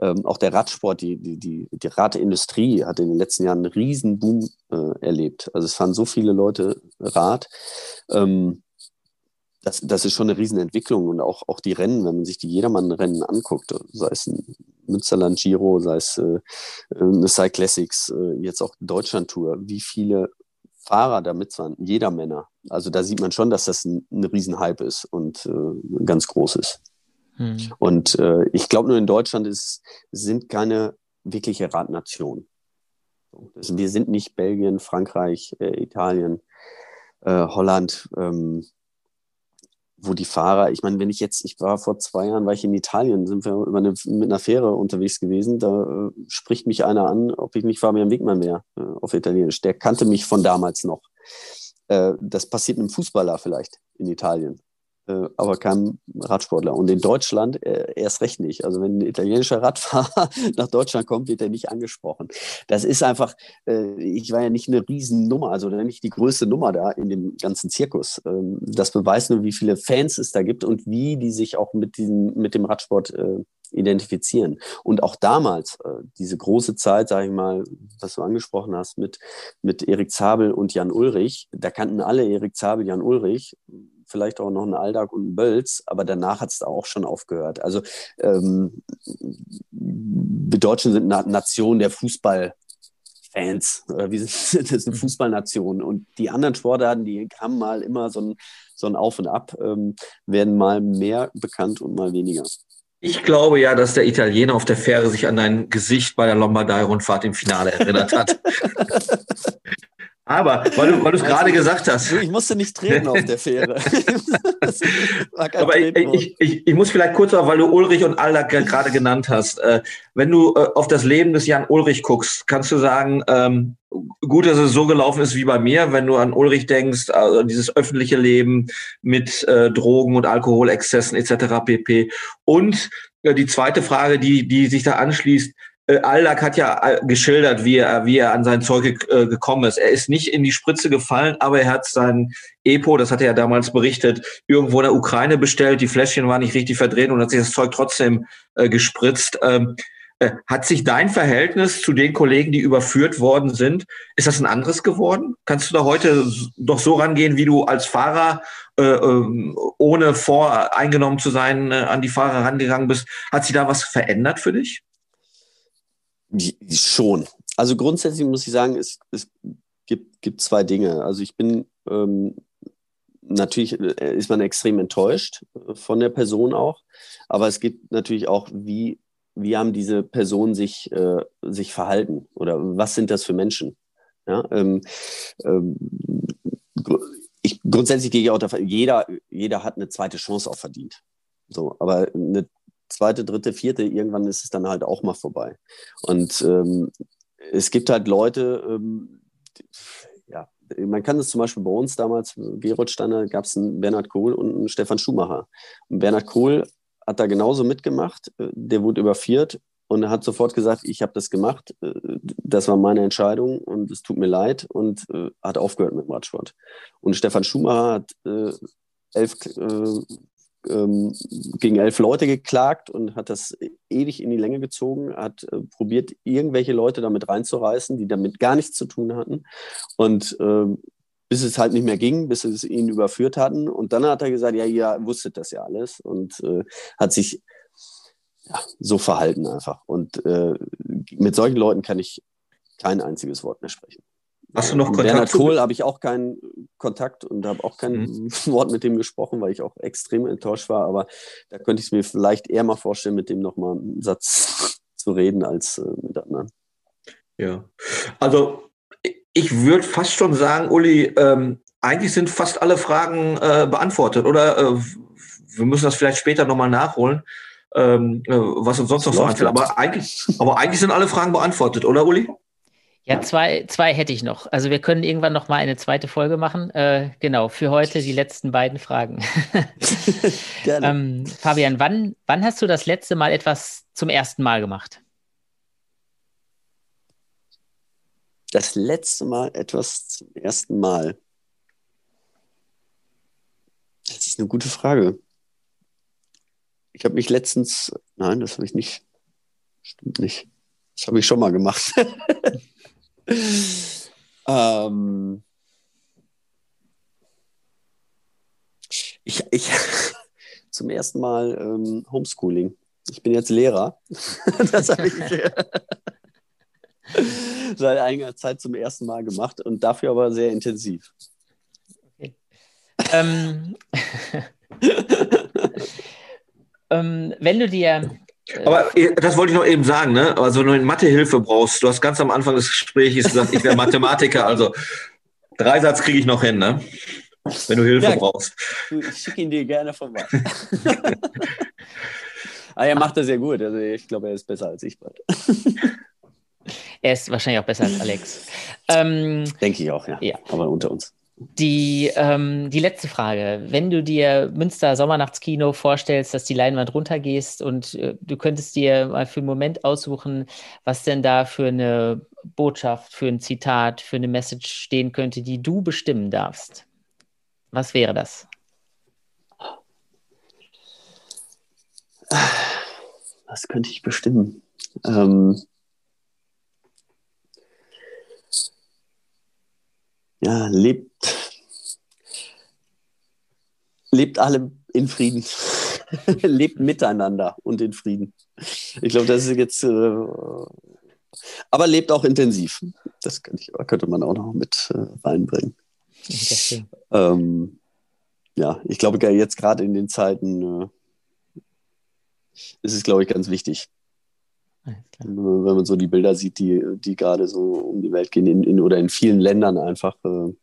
ähm, auch der Radsport, die, die, die, die Radindustrie hat in den letzten Jahren einen riesen Boom äh, erlebt. Also es fahren so viele Leute Rad. Ähm, das, das ist schon eine Riesenentwicklung und auch, auch die Rennen, wenn man sich die Jedermann-Rennen anguckt, sei es ein Münsterland Giro, sei es äh, eine Cyclassics, äh, jetzt auch Deutschland-Tour, wie viele Fahrer da mitfahren, jeder Männer. Also da sieht man schon, dass das ein, ein Riesenhype ist und äh, ganz groß ist. Hm. Und äh, ich glaube, nur in Deutschland ist, sind keine wirkliche Radnation. Wir sind nicht Belgien, Frankreich, äh, Italien, äh, Holland, ähm, wo die Fahrer, ich meine, wenn ich jetzt, ich war vor zwei Jahren, war ich in Italien, sind wir eine, mit einer Fähre unterwegs gewesen, da äh, spricht mich einer an, ob ich nicht Fabian Wegmann wäre, äh, auf Italienisch. Der kannte mich von damals noch. Äh, das passiert einem Fußballer vielleicht in Italien. Äh, aber kein Radsportler. Und in Deutschland äh, erst recht nicht. Also wenn ein italienischer Radfahrer nach Deutschland kommt, wird er nicht angesprochen. Das ist einfach, äh, ich war ja nicht eine Riesennummer, also nicht die größte Nummer da in dem ganzen Zirkus. Ähm, das beweist nur, wie viele Fans es da gibt und wie die sich auch mit, diesem, mit dem Radsport äh, identifizieren. Und auch damals, äh, diese große Zeit, sage ich mal, was du angesprochen hast, mit, mit Erik Zabel und Jan Ulrich, da kannten alle Erik Zabel, Jan Ulrich, vielleicht auch noch ein Aldag und ein Bölz, aber danach hat es da auch schon aufgehört. Also ähm, wir Deutschen sind eine Nation der Fußball. Fans, oder wir sind, das ist eine Fußballnation. Und die anderen Sportarten, die haben mal immer so ein, so ein Auf und Ab, ähm, werden mal mehr bekannt und mal weniger. Ich glaube ja, dass der Italiener auf der Fähre sich an dein Gesicht bei der Lombardei-Rundfahrt im Finale erinnert hat. Aber, weil du, es gerade gesagt hast. Ich musste nicht treten auf der Fähre. Aber ich, ich, ich, ich, muss vielleicht kurz weil du Ulrich und Alda gerade genannt hast. Äh, wenn du äh, auf das Leben des Jan Ulrich guckst, kannst du sagen, ähm, gut, dass es so gelaufen ist wie bei mir, wenn du an Ulrich denkst, also dieses öffentliche Leben mit äh, Drogen und Alkoholexzessen etc. pp. Und äh, die zweite Frage, die, die sich da anschließt, äh, Aldak hat ja äh, geschildert, wie er, wie er an sein Zeug äh, gekommen ist. Er ist nicht in die Spritze gefallen, aber er hat sein Epo, das hat er ja damals berichtet, irgendwo in der Ukraine bestellt. Die Fläschchen waren nicht richtig verdreht und hat sich das Zeug trotzdem gespritzt. Ähm, Äh, hat sich dein Verhältnis zu den Kollegen, die überführt worden sind, ist das ein anderes geworden? Kannst du da heute doch so rangehen, wie du als Fahrer, äh, ähm, ohne voreingenommen zu sein, an die Fahrer rangegangen bist? Hat sich da was verändert für dich? Schon. Also grundsätzlich muss ich sagen, es, es gibt, gibt zwei Dinge. Also ich bin ähm, natürlich äh, ist man extrem enttäuscht äh, von der Person auch, aber es gibt natürlich auch, wie, wie haben diese Personen sich, äh, sich verhalten oder was sind das für Menschen? Ja, ähm, ähm, ich, grundsätzlich gehe ich auch davon, jeder, jeder hat eine zweite Chance auch verdient. So, aber eine zweite, dritte, vierte, irgendwann ist es dann halt auch mal vorbei. Und ähm, es gibt halt Leute, ähm, man kann es zum Beispiel bei uns damals, Gerolsteiner, gab es einen Bernhard Kohl und einen Stefan Schumacher. Und Bernhard Kohl hat da genauso mitgemacht. Der wurde überführt und hat sofort gesagt, ich habe das gemacht, das war meine Entscheidung und es tut mir leid und äh, hat aufgehört mit dem Radsport. Und Stefan Schumacher hat äh, elf äh, ähm, gegen elf Leute geklagt und hat das ewig in die Länge gezogen, hat äh, probiert, irgendwelche Leute damit reinzureißen, die damit gar nichts zu tun hatten. Und äh, bis es halt nicht mehr ging, bis es ihn überführt hatten. Und dann hat er gesagt, ja, ihr wusstet das ja alles und äh, hat sich ja, so verhalten einfach. Und äh, mit solchen Leuten kann ich kein einziges Wort mehr sprechen. Hast du noch Kontakt? Bernhard Kohl habe ich auch keinen Kontakt und habe auch kein mhm. Wort mit dem gesprochen, weil ich auch extrem enttäuscht war. Aber da könnte ich es mir vielleicht eher mal vorstellen, mit dem nochmal einen Satz zu reden als äh, mit anderen. Ja, also ich würde fast schon sagen, Uli, ähm, eigentlich sind fast alle Fragen äh, beantwortet, oder? Äh, wir müssen das vielleicht später nochmal nachholen, ähm, äh, was uns sonst noch so einfällt. Aber eigentlich, aber eigentlich sind alle Fragen beantwortet, oder, Uli? Ja, zwei, zwei hätte ich noch. Also wir können irgendwann noch mal eine zweite Folge machen. Äh, genau, für heute die letzten beiden Fragen. Gerne. ähm, Fabian, wann, wann hast du das letzte Mal etwas zum ersten Mal gemacht? Das letzte Mal etwas zum ersten Mal. Das ist eine gute Frage. Ich habe mich letztens, nein, das habe ich nicht. Stimmt nicht. Das habe ich schon mal gemacht. ähm, ich, ich zum ersten Mal ähm, Homeschooling. Ich bin jetzt Lehrer. das habe ich seit einiger Zeit zum ersten Mal gemacht und dafür aber sehr intensiv. Okay. Ähm, ähm, wenn du dir aber äh, das wollte ich noch eben sagen, ne? Also wenn du eine Mathehilfe brauchst, du hast ganz am Anfang des Gesprächs gesagt, ich wäre Mathematiker, also Dreisatz kriege ich noch hin, ne? Wenn du Hilfe ja, brauchst. Ich schicke ihn dir gerne vorbei. Aber er macht das sehr gut. Also ich glaube, er ist besser als ich bald. er ist wahrscheinlich auch besser als Alex. Ähm, Denke ich auch, ja. ja. Aber unter uns. Die, ähm, die letzte Frage. Wenn du dir Münster Sommernachtskino vorstellst, dass die Leinwand runtergehst und äh, du könntest dir mal für einen Moment aussuchen, was denn da für eine Botschaft, für ein Zitat, für eine Message stehen könnte, die du bestimmen darfst. Was wäre das? Was könnte ich bestimmen? Ähm, ja, lebt, lebt alle in Frieden. lebt miteinander und in Frieden. Ich glaube, das ist jetzt, äh, aber lebt auch intensiv. Das könnte, ich, könnte man auch noch mit äh, reinbringen. Ähm, ja, ich glaube, jetzt gerade in den Zeiten äh, ist es, glaube ich, ganz wichtig. Wenn man so die Bilder sieht, die, die gerade so um die Welt gehen in, in, oder in vielen Ländern einfach, äh,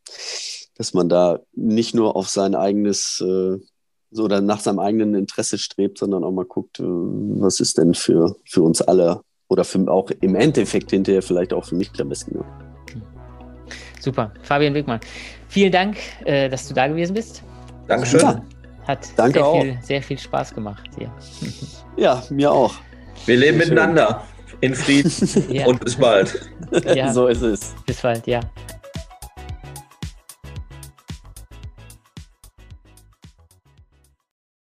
dass man da nicht nur auf sein eigenes äh, so oder nach seinem eigenen Interesse strebt, sondern auch mal guckt, äh, was ist denn für, für uns alle oder für, auch im Endeffekt hinterher vielleicht auch für mich am besten. Ja. Super. Fabian Wigmann, vielen Dank, äh, dass du da gewesen bist. Dankeschön. Hat Danke sehr, Viel, sehr viel Spaß gemacht hier. Ja, mir auch. Wir leben miteinander in Frieden ja. und bis bald. Ja. So ist es. Bis bald, ja.